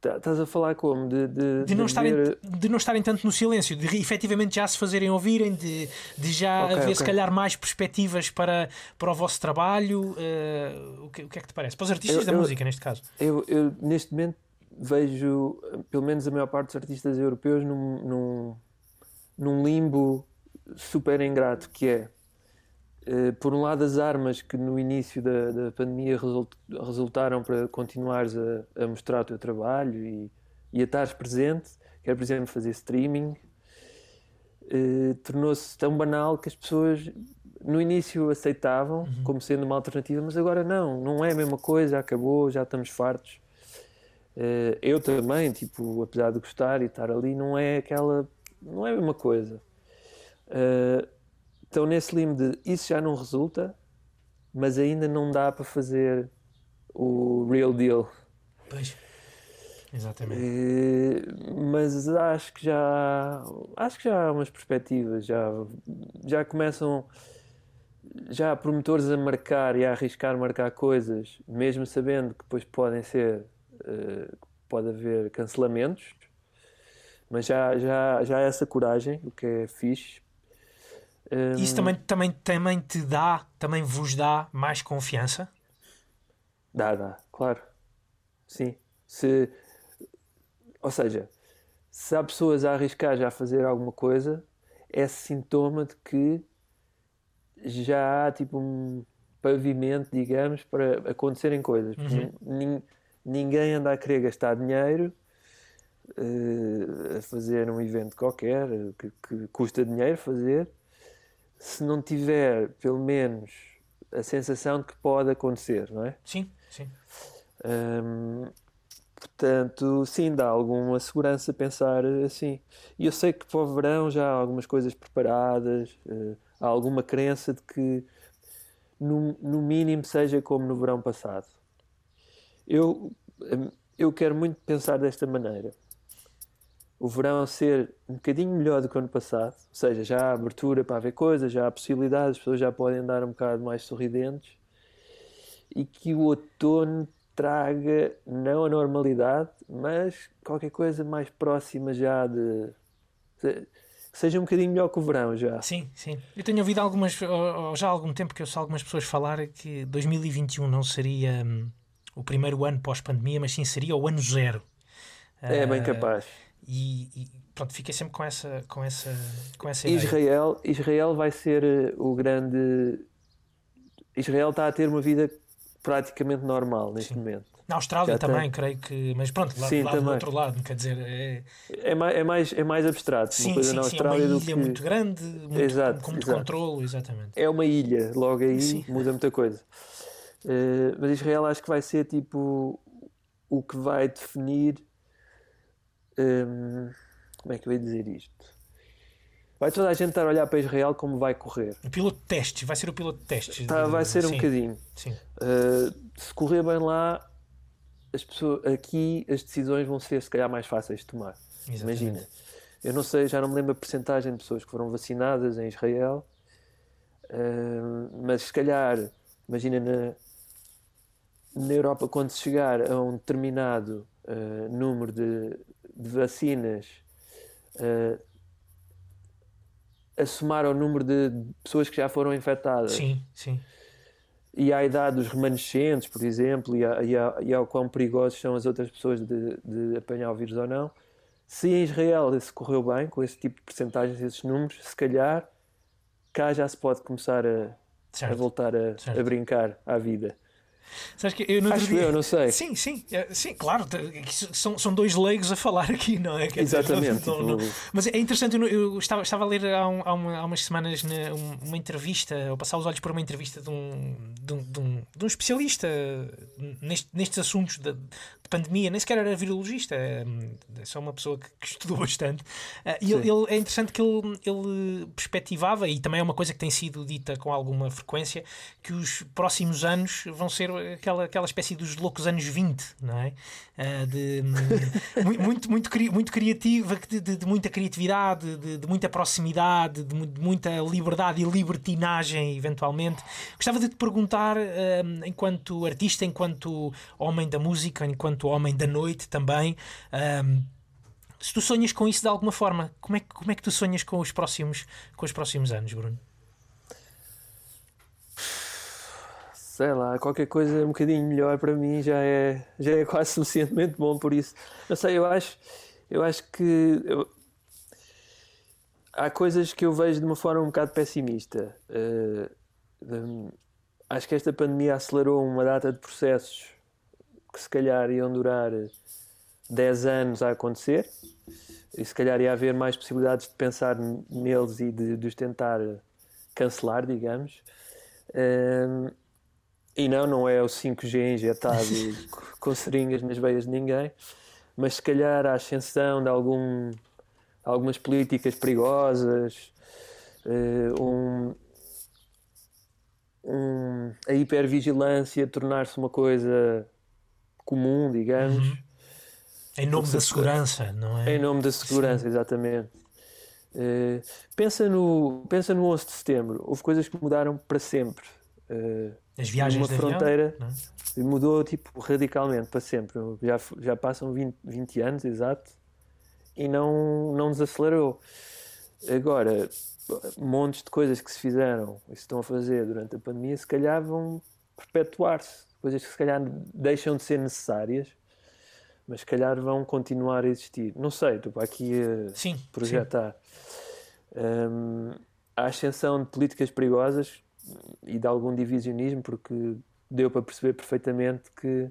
Tá- Estás a falar como? De, de, De não, estarem, ver- de não estarem tanto no silêncio, de efetivamente já se fazerem ouvirem, de, de já Ok, haver se ok. calhar mais perspectivas para, para o vosso trabalho. eh, o, que, o que é que te parece? Para os artistas Eu- da eu- música, neste caso. Eu, eu, neste momento vejo, pelo menos a maior parte dos artistas europeus, num, num, num limbo super ingrato, que é, eh, por um lado, as armas que no início da, da pandemia result- resultaram para continuares a, a mostrar o teu trabalho e, e a estares presente, que era, por exemplo, fazer streaming, eh, tornou-se tão banal que as pessoas no início aceitavam como sendo uma alternativa, mas agora não, não é a mesma coisa, acabou, já estamos fartos. Eh, eu também, tipo, apesar de gostar e estar ali, não é aquela, não é a mesma coisa. Então nesse limbo de isso já não resulta, mas ainda não dá para fazer o real deal. Pois. Exatamente. Eh, mas acho que já acho que já há umas perspectivas já já começam já há promotores a marcar e a arriscar marcar coisas mesmo sabendo que depois podem ser pode haver cancelamentos mas já já já há essa coragem o que é fixe Hum, Isso também, também, também te dá, também vos dá mais confiança? Dá, dá, claro. Sim. Se, ou seja, se há pessoas a arriscar já a fazer alguma coisa, é sintoma de que já há tipo um pavimento, digamos, para acontecerem coisas. Nin- ninguém anda a querer gastar dinheiro eh, a fazer um evento qualquer eh, que, que custa dinheiro fazer se não tiver pelo menos a sensação de que pode acontecer, não é? Sim, sim. Hum, portanto, sim, dá alguma segurança pensar assim. E eu sei que para o verão já há algumas coisas preparadas, eh, há alguma crença de que no, no mínimo seja como no verão passado. Eu, hum, eu quero muito pensar desta maneira. O verão ser um bocadinho melhor do que o ano passado, ou seja, já há abertura para haver coisas, já há possibilidades, as pessoas já podem andar um bocado mais sorridentes e que o outono traga não a normalidade, mas qualquer coisa mais próxima já de seja um bocadinho melhor que o verão já. Sim, sim. Eu tenho ouvido algumas, já há algum tempo que eu ouço algumas pessoas falar que 2021 não seria hum, o primeiro ano pós-pandemia, mas sim seria o ano zero. É bem Ah, capaz. E, e pronto, fiquei sempre com essa, com essa, com essa ideia. Israel, Israel vai ser eh, o grande. Israel está a ter uma vida praticamente normal neste Sim. momento. Na Austrália Já também, tem. creio que. Mas pronto, lá, Sim, lá do outro lado, quer dizer. É... É mais, é mais, é mais abstrato. Sim, uma coisa sim, na sim. É uma Austrália ilha que. muito grande, muito, Exato, com muito exato. controlo, exatamente. É uma ilha, logo aí Sim. muda muita coisa. Eh, mas Israel acho que vai ser tipo o que vai definir. hum, como é que eu ia dizer isto? Vai toda a gente estar a olhar para Israel como vai correr. O piloto de testes, vai ser o piloto de testes. Tá, vai ser um sim, bocadinho. Sim, Uh, se correr bem lá, as pessoas, aqui as decisões vão ser se calhar mais fáceis de tomar. exatamente. Imagina, eu não sei, já não me lembro a percentagem de pessoas que foram vacinadas em Israel, uh, mas se calhar, imagina na, na Europa, quando se chegar a um determinado uh, número de, de vacinas, uh, a somar ao número de pessoas que já foram infectadas Sim, sim. e à idade dos remanescentes, por exemplo, e, a, e, a, e ao quão perigosos são as outras pessoas de, de apanhar o vírus ou não. Se em Israel isso correu bem, com esse tipo de percentagens, esses números, se calhar cá já se pode começar a, a voltar a, a brincar à vida. Sabes que eu outro Acho dia... eu, não sei. Sim, sim, é, sim, claro. São, são dois leigos a falar aqui, não é? Exatamente. não- não- tipo, Mas é interessante, eu, eu estava, estava a ler há, um- há uma- há umas semanas na- um- uma entrevista, ou passar os olhos por uma entrevista de um, de um, de um- de um especialista neste- nestes assuntos de pandemia, nem sequer era virologista, é, é só uma pessoa que, que estudou bastante. Ah, E ele, ele- é interessante que ele, ele perspectivava, e também é uma coisa que tem sido dita com alguma frequência, que os próximos anos vão ser aquela, aquela espécie dos loucos anos 20, não é? Ah, de, mu- muito, muito, cri- muito criativa, de, de- de muita criatividade, de, de muita proximidade, de, mu- de muita liberdade e libertinagem, eventualmente. Gostava de te perguntar, ah, enquanto artista, enquanto homem da música, enquanto homem da noite também. ah, se tu sonhas com isso de alguma forma, como é, que- como é que tu sonhas com os próximos, com os próximos anos, Bruno? sei lá, qualquer coisa um bocadinho melhor para mim já é, já é quase suficientemente bom por isso. Não sei, eu acho, eu acho que eu- há coisas que eu vejo de uma forma um bocado pessimista. Hum, acho que esta pandemia acelerou uma data de processos que se calhar iam durar 10 anos a acontecer e se calhar ia haver mais possibilidades de pensar neles e de, de os tentar cancelar, digamos. Hum, e não, não é o 5G injetado com seringas nas veias de ninguém, mas se calhar a ascensão de algum, algumas políticas perigosas, eh, um, um- a hipervigilância tornar-se uma coisa comum, digamos, Em nome da se- segurança, não é? em nome da segurança, exatamente. Eh, pensa, no, pensa no 11 de setembro, houve coisas que mudaram para sempre. Eh, As viagens avião, fronteira não é? mudou tipo radicalmente para sempre. Já, já passam 20, 20 anos, exato, e não, não desacelerou. Agora, montes de coisas que se fizeram e se estão a fazer durante a pandemia, se calhar vão perpetuar-se. Coisas que se calhar deixam de ser necessárias, mas se calhar vão continuar a existir. Não sei, estou aqui a Sim, sim. projetar. Hum, a ascensão de políticas perigosas e de algum divisionismo, porque deu para perceber perfeitamente que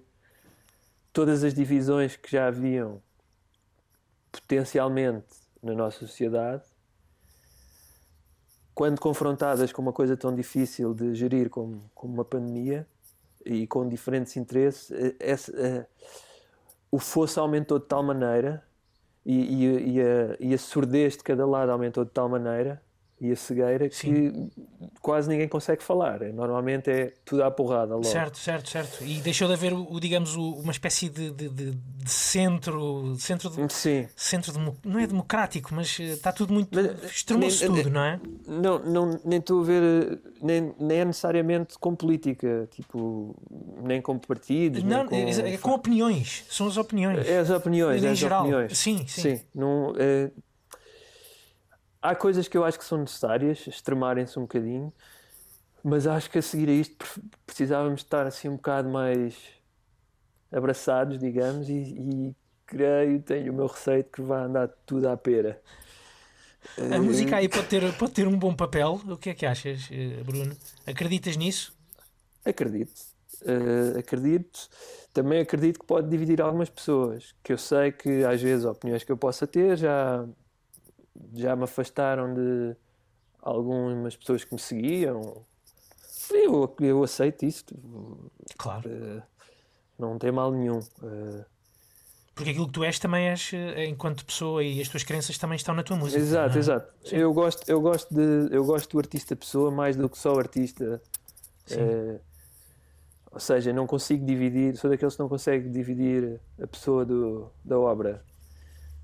todas as divisões que já haviam potencialmente na nossa sociedade, quando confrontadas com uma coisa tão difícil de gerir como, como uma pandemia e com diferentes interesses, eh, eh, o fosso aumentou de tal maneira e, e, e, a, e a surdez de cada lado aumentou de tal maneira e a cegueira que quase ninguém consegue falar. É, Normalmente é tudo à porrada logo. Certo, certo, certo. E deixou de haver, o, digamos, o- uma espécie de, de, de- de centro, centro, de, Sim. centro demo- não é democrático, mas eh, está tudo muito Mas, eh, nem- tudo, não é? Não, não, nem estou a ver, eh, nem, nem é necessariamente com política, tipo, nem com partidos, Não, com... é, com opiniões, são as opiniões. É as opiniões, Em é as geral. opiniões. Sim, sim. não, é- Há coisas que eu acho que são necessárias, extremarem-se um bocadinho, mas acho que a seguir a isto pre- precisávamos estar assim um bocado mais abraçados, digamos, e, e creio, tenho o meu receio que vai andar tudo à pera. A música aí pode ter, pode ter um bom papel. O que é que achas, eh, Bruno? Acreditas nisso? Acredito. Eh, acredito. Também acredito que pode dividir algumas pessoas. Que eu sei que às vezes opiniões que eu possa ter já, já me afastaram de algumas pessoas que me seguiam. Eu, eu aceito isso. Claro. Eh, não tem mal nenhum. Eh, Porque aquilo que tu és também és, eh, enquanto pessoa, e as tuas crenças também estão na tua música. Exato, é? exato. Eu gosto, eu gosto de, eu gosto do artista pessoa mais do que só o artista. Ou seja, não consigo dividir, sou daqueles que não consegue dividir a pessoa do, da obra.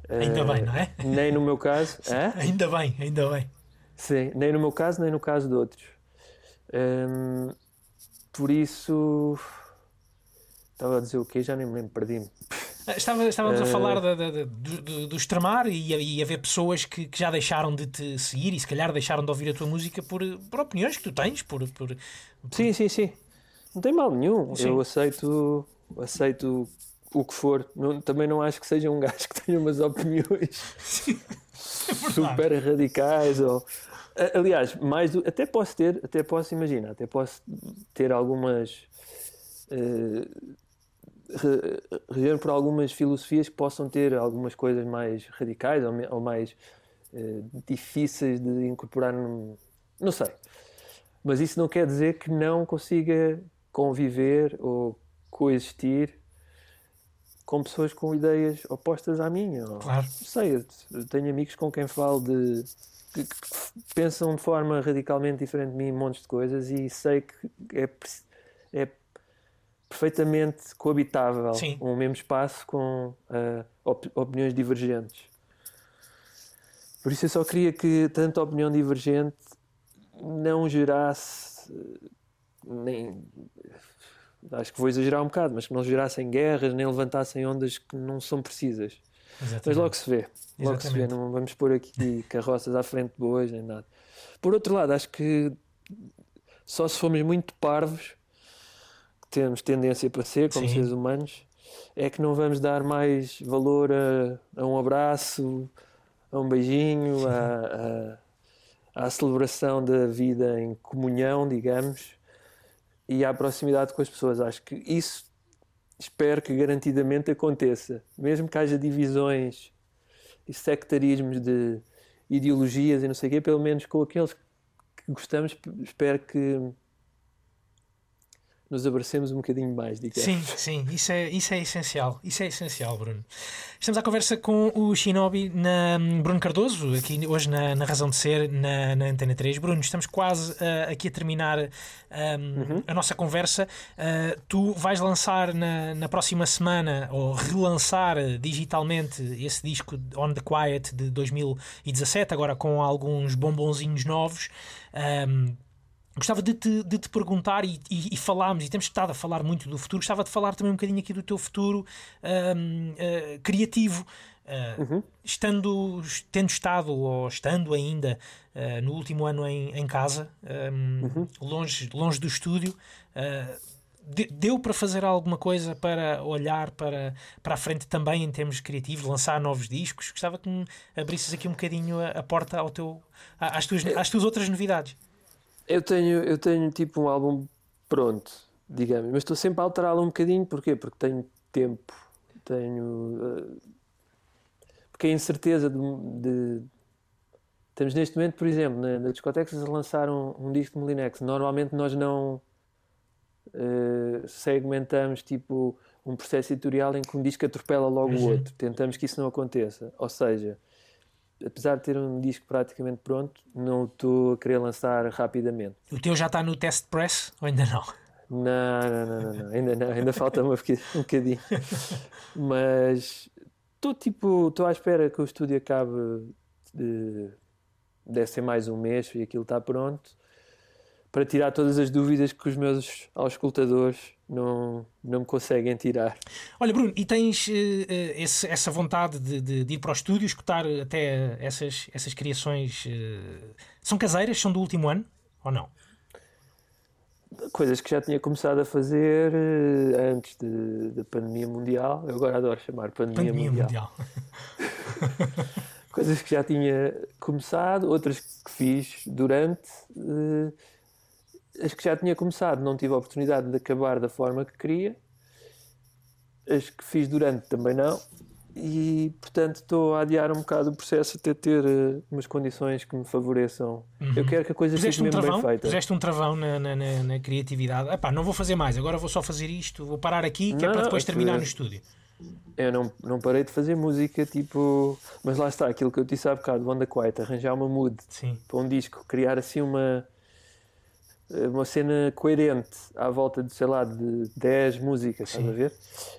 Ainda Eh, bem, não é? Nem no meu caso, Hã? Ainda bem, ainda bem. Sim, nem no meu caso, nem no caso de outros. Hum, por isso, estava a dizer o quê? Já nem me lembro, perdi-me. Ah, Estava, estávamos a Eh, falar da- da- da- do, do, extremar e, e haver pessoas que, que já deixaram de te seguir e se calhar deixaram de ouvir a tua música por, por opiniões que tu tens, por, por... Sim, sim, sim. Não tem mal nenhum. Sim. Eu aceito, aceito o que for. Não- também não acho que seja um gajo que tenha umas opiniões super radicais. Ou... Aliás, mais do... até posso ter, até posso imaginar, até posso ter algumas. eh, re- reger por algumas filosofias que possam ter algumas coisas mais radicais ou, ou mais eh, difíceis de incorporar num... Não sei. Mas isso não quer dizer que não consiga conviver ou coexistir com pessoas com ideias opostas à minha. Claro. Não sei, eu tenho amigos com quem falo de. que, que pensam de forma radicalmente diferente de mim em montes de coisas e sei que é, é perfeitamente coabitável Sim. um mesmo espaço com ah, op- opiniões divergentes. Por isso eu só queria que tanta opinião divergente não gerasse eh, nem acho que vou exagerar um bocado, mas que não gerassem guerras nem levantassem ondas que não são precisas. Mas Exatamente. logo se vê. Logo se vê. Não vamos pôr aqui carroças à frente de boas nem nada. Por outro lado, acho que só se formos muito parvos, que temos tendência para ser como Sim. seres humanos, é que não vamos dar mais valor a, a um abraço, a um beijinho, a, a, à celebração da vida em comunhão, digamos, e à proximidade com as pessoas. Acho que isso espero que garantidamente aconteça. Mesmo que haja divisões e sectarismos de ideologias e não sei o quê, pelo menos com aqueles que gostamos, espero que nos abracemos um bocadinho mais, digamos. Sim, sim, isso é, isso é essencial. Isso é essencial, Bruno. Estamos à conversa com o Shinobi na Bruno Cardoso, aqui hoje na, na Razão de Ser, na, na Antena 3. Bruno, estamos quase ah, aqui a terminar ahm, a nossa conversa. Ah, tu vais lançar na, na próxima semana, ou relançar ah, digitalmente, esse disco On the Quiet de 2017, agora com alguns bombonzinhos novos. Ahm, Gostava de te, de te perguntar, e, e, e falámos, e temos estado a falar muito do futuro, gostava de falar também um bocadinho aqui do teu futuro ah, criativo. Ah, estando, tendo estado ou estando ainda ah, no último ano em, em casa, ahm, longe, longe do estúdio, de- deu para fazer alguma coisa para olhar para, para a frente também em termos criativos, lançar novos discos? Gostava que me abrisses aqui um bocadinho a, a porta ao teu, às, tuas, às tuas outras novidades. Eu tenho, eu tenho tipo um álbum pronto, digamos, mas estou sempre a alterá-lo um bocadinho, porquê? Porque tenho tempo, tenho. eh, porque a incerteza de, de- Estamos neste momento, por exemplo, na, na discoteca a lançar um, um disco de Molinex. Normalmente nós não eh, segmentamos tipo um processo editorial em que um disco atropela logo o Uhum. outro. Tentamos que isso não aconteça. Ou seja, apesar de ter um disco praticamente pronto, não estou a querer lançar rapidamente. O teu já está no test press ou ainda não? Não, não, não, não, não. ainda não, ainda falta um bocadinho. Mas estou tipo, estou à espera que o estúdio acabe de deve ser mais um mês e aquilo está pronto para tirar todas as dúvidas que os meus auscultadores não, não me conseguem tirar. Olha, Bruno, e tens eh, esse- essa vontade de, de- de ir para o estúdio, escutar até essas, essas criações? eh, são caseiras? São do último ano? Ou não? coisas que já tinha começado a fazer eh, antes da pandemia mundial. Eu agora adoro chamar pandemia, Pandemia mundial. mundial. Coisas que já tinha começado, outras que fiz durante. As que já tinha começado, não tive a oportunidade de acabar da forma que queria. As que fiz durante também não. E, portanto, estou a adiar um bocado o processo até ter eh, umas condições que me favoreçam. Eu quero que a coisa Puseste fique um mesmo travão, bem feita. puseste um travão na, na, na- na criatividade. Epá, não vou fazer mais, agora vou só fazer isto, vou parar aqui, que é Não, para não, depois isso terminar é- no estúdio. Eu não, não parei de fazer música, tipo. Mas lá está, aquilo que eu disse há bocado, Wanda Quiet, arranjar uma mood Sim, para um disco, criar assim uma. Uma cena coerente à volta de, sei lá, de 10 músicas, estás Sim. a ver?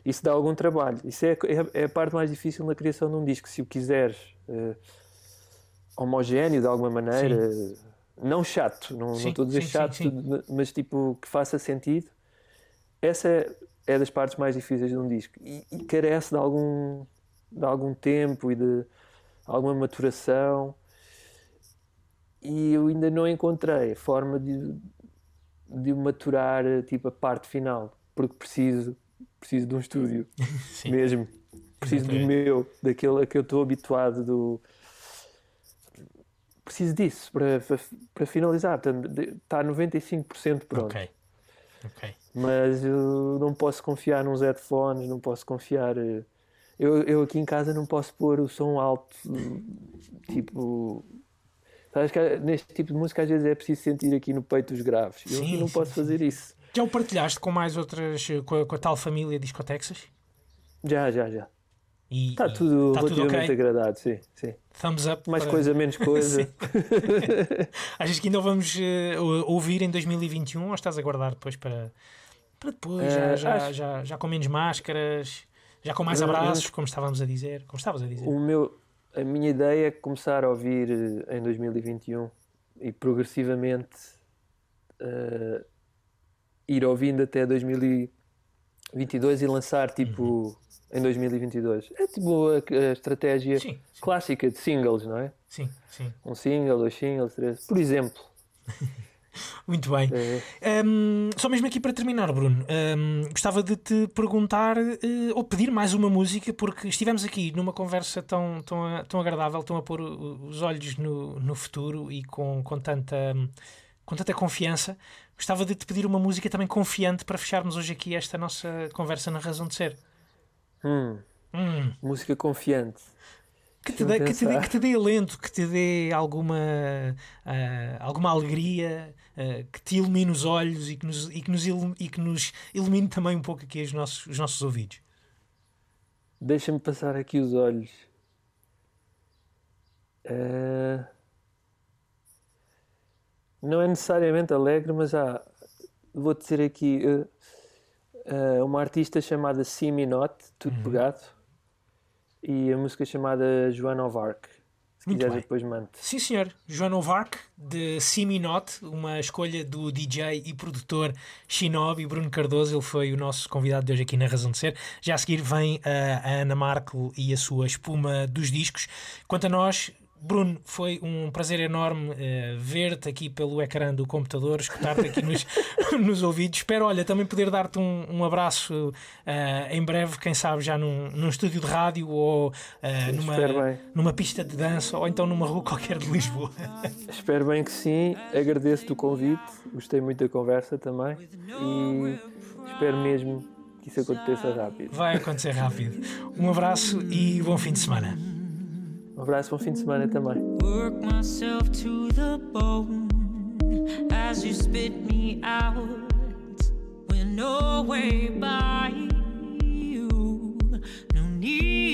Isso dá algum trabalho. Isso é, é, é a parte mais difícil na criação de um disco. Se o quiseres eh, homogéneo de alguma maneira, não chato, não, não Sim, estou a dizer sim, sim, chato, sim. mas tipo que faça sentido, essa é, é das partes mais difíceis de um disco e, e carece de algum, de algum tempo e de alguma maturação. E eu ainda não encontrei a forma de, de maturar tipo, a parte final, porque preciso, preciso de um estúdio sim. mesmo. Preciso do Exatamente. meu, daquele a que eu estou habituado. Do... Preciso disso para, para, para finalizar. Portanto, Está 95% pronto. Ok. Ok. Mas eu não posso confiar nos headphones, não posso confiar. eh, Eu, eu aqui em casa não posso pôr o som alto, tipo. Sabes que neste tipo de música às vezes é preciso sentir aqui no peito os graves. Eu Sim, não sim, posso fazer isso. Já o partilhaste com mais outras, eh, com a, com a tal família Discotexas? Já, já, já. E, Está e tudo tá tudo relativamente ok? agradado, sim, sim. Thumbs up. Mais para- coisa, menos coisa. Achas que ainda vamos eh, ou- ouvir em 2021 ou estás a guardar depois para, para depois, já, Eh, já, acho- já, já com menos máscaras, já com mais abraços, como estávamos a dizer? Como estavas a dizer? O meu, a minha ideia é começar a ouvir eh, em 2021 e progressivamente eh, ir ouvindo até 2022 e lançar tipo em 2022. É tipo a, a estratégia Sim, sim. clássica de singles, não é? Sim, sim. Um single, dois singles, três. Por exemplo. Muito bem. eh, Hum, só mesmo aqui para terminar, Bruno, hum, gostava de te perguntar eh, ou pedir mais uma música, porque estivemos aqui numa conversa tão, tão, tão agradável, tão a pôr os olhos no, no futuro e com, com, tanta, com tanta confiança. Gostava de te pedir uma música também confiante para fecharmos hoje aqui esta nossa conversa na razão de ser. hum, Hum, música confiante. que, te dê, que, te dê, que te dê alento, que te dê alguma, ah, alguma alegria, ah, que te ilumine os olhos e que, nos, e, que nos ilu- e que nos ilumine também um pouco aqui os nossos, os nossos ouvidos. Deixa-me passar aqui os olhos. Eh, Não é necessariamente alegre, mas há. Vou dizer aqui eh, eh, uma artista chamada Simi Not, tudo Uhum. pegado, e a música chamada Joana of Arc. Se Muito quiseres, bem. depois mando. Sim, senhor. Joan Ovark, de Simi Not, uma escolha do DJ e produtor Shinobi Bruno Cardoso. Ele foi o nosso convidado de hoje aqui na Razão de Ser. Já a seguir vem a Ana Markel e a sua espuma dos discos. Quanto a nós, Bruno, foi um prazer enorme eh, ver-te aqui pelo ecrã do computador, escutar-te aqui nos, nos ouvidos. Espero, olha, também poder dar-te um, um abraço eh, em breve, quem sabe já num, num estúdio de rádio ou eh, numa, numa pista de dança ou então numa rua qualquer de Lisboa. Espero bem que sim. Agradeço-te o convite. Gostei muito da conversa também. E espero mesmo que isso aconteça rápido. Vai acontecer rápido. Um abraço e bom fim de semana. Um abraço, bom fim de semana também. work myself to the bone as you spit me out with no way by you. No need